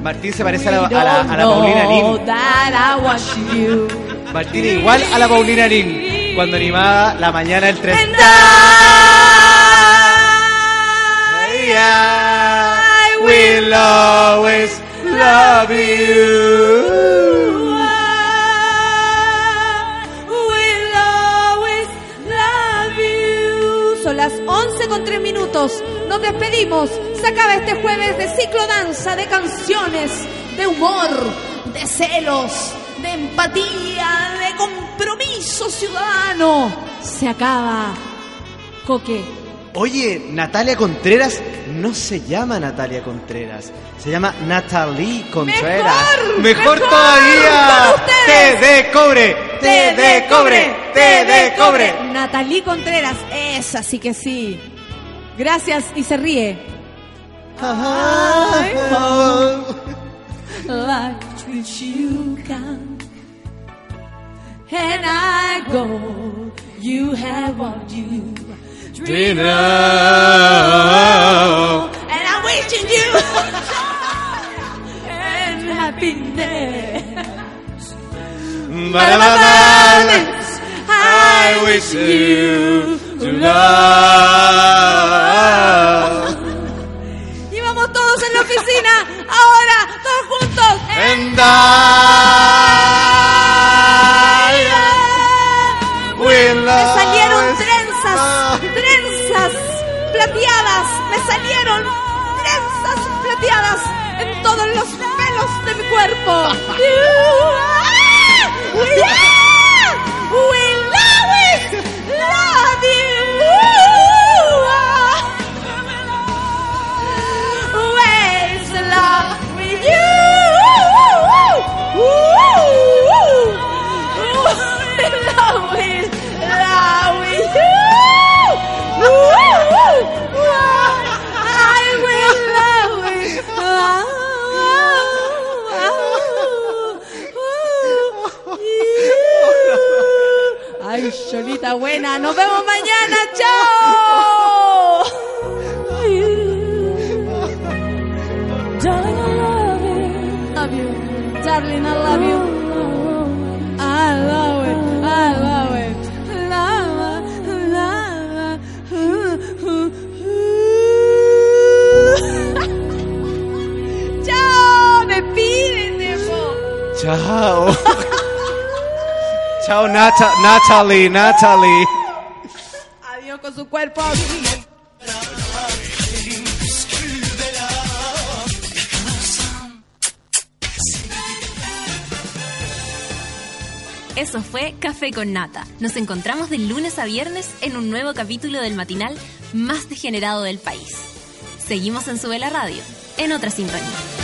Martín se parece a la, a la, a la Paulina Nin. Martín es igual a la Paulina Nin. cuando animaba la mañana del 3. And I, I will always love you. Con 3 minutos. Nos despedimos. Se acaba este jueves de ciclo danza, de canciones, de humor, de celos, de empatía, de compromiso ciudadano. Se acaba. Coque. Oye, Natalia Contreras no se llama Natalia Contreras, se llama Natalie Contreras. Mejor, mejor, mejor, todavía. Té de cobre, té de cobre, té de cobre. Natalie Contreras, esa sí que sí. Gracias y se ríe. Ay, like treat you kind. And I go, you have what you dream of. And I'm wishing you and happiness. Balance, I wish you to love. Y vamos todos en la oficina. Ahora, todos juntos. And I will Me salieron trenzas, trenzas plateadas. Me salieron trenzas plateadas en todos los pelos de mi cuerpo. Ay, Cholita buena. Nos vemos mañana. Chao. Darling, I love you. I love it. I love it. Chao, despídete, po. Chao. Chao, Nata Natalie, Natalie. Adiós con su cuerpo. Eso fue Café con Nata. Nos encontramos de lunes a viernes en un nuevo capítulo del matinal más degenerado del país. Seguimos en Sube la Radio, en otra sintonía.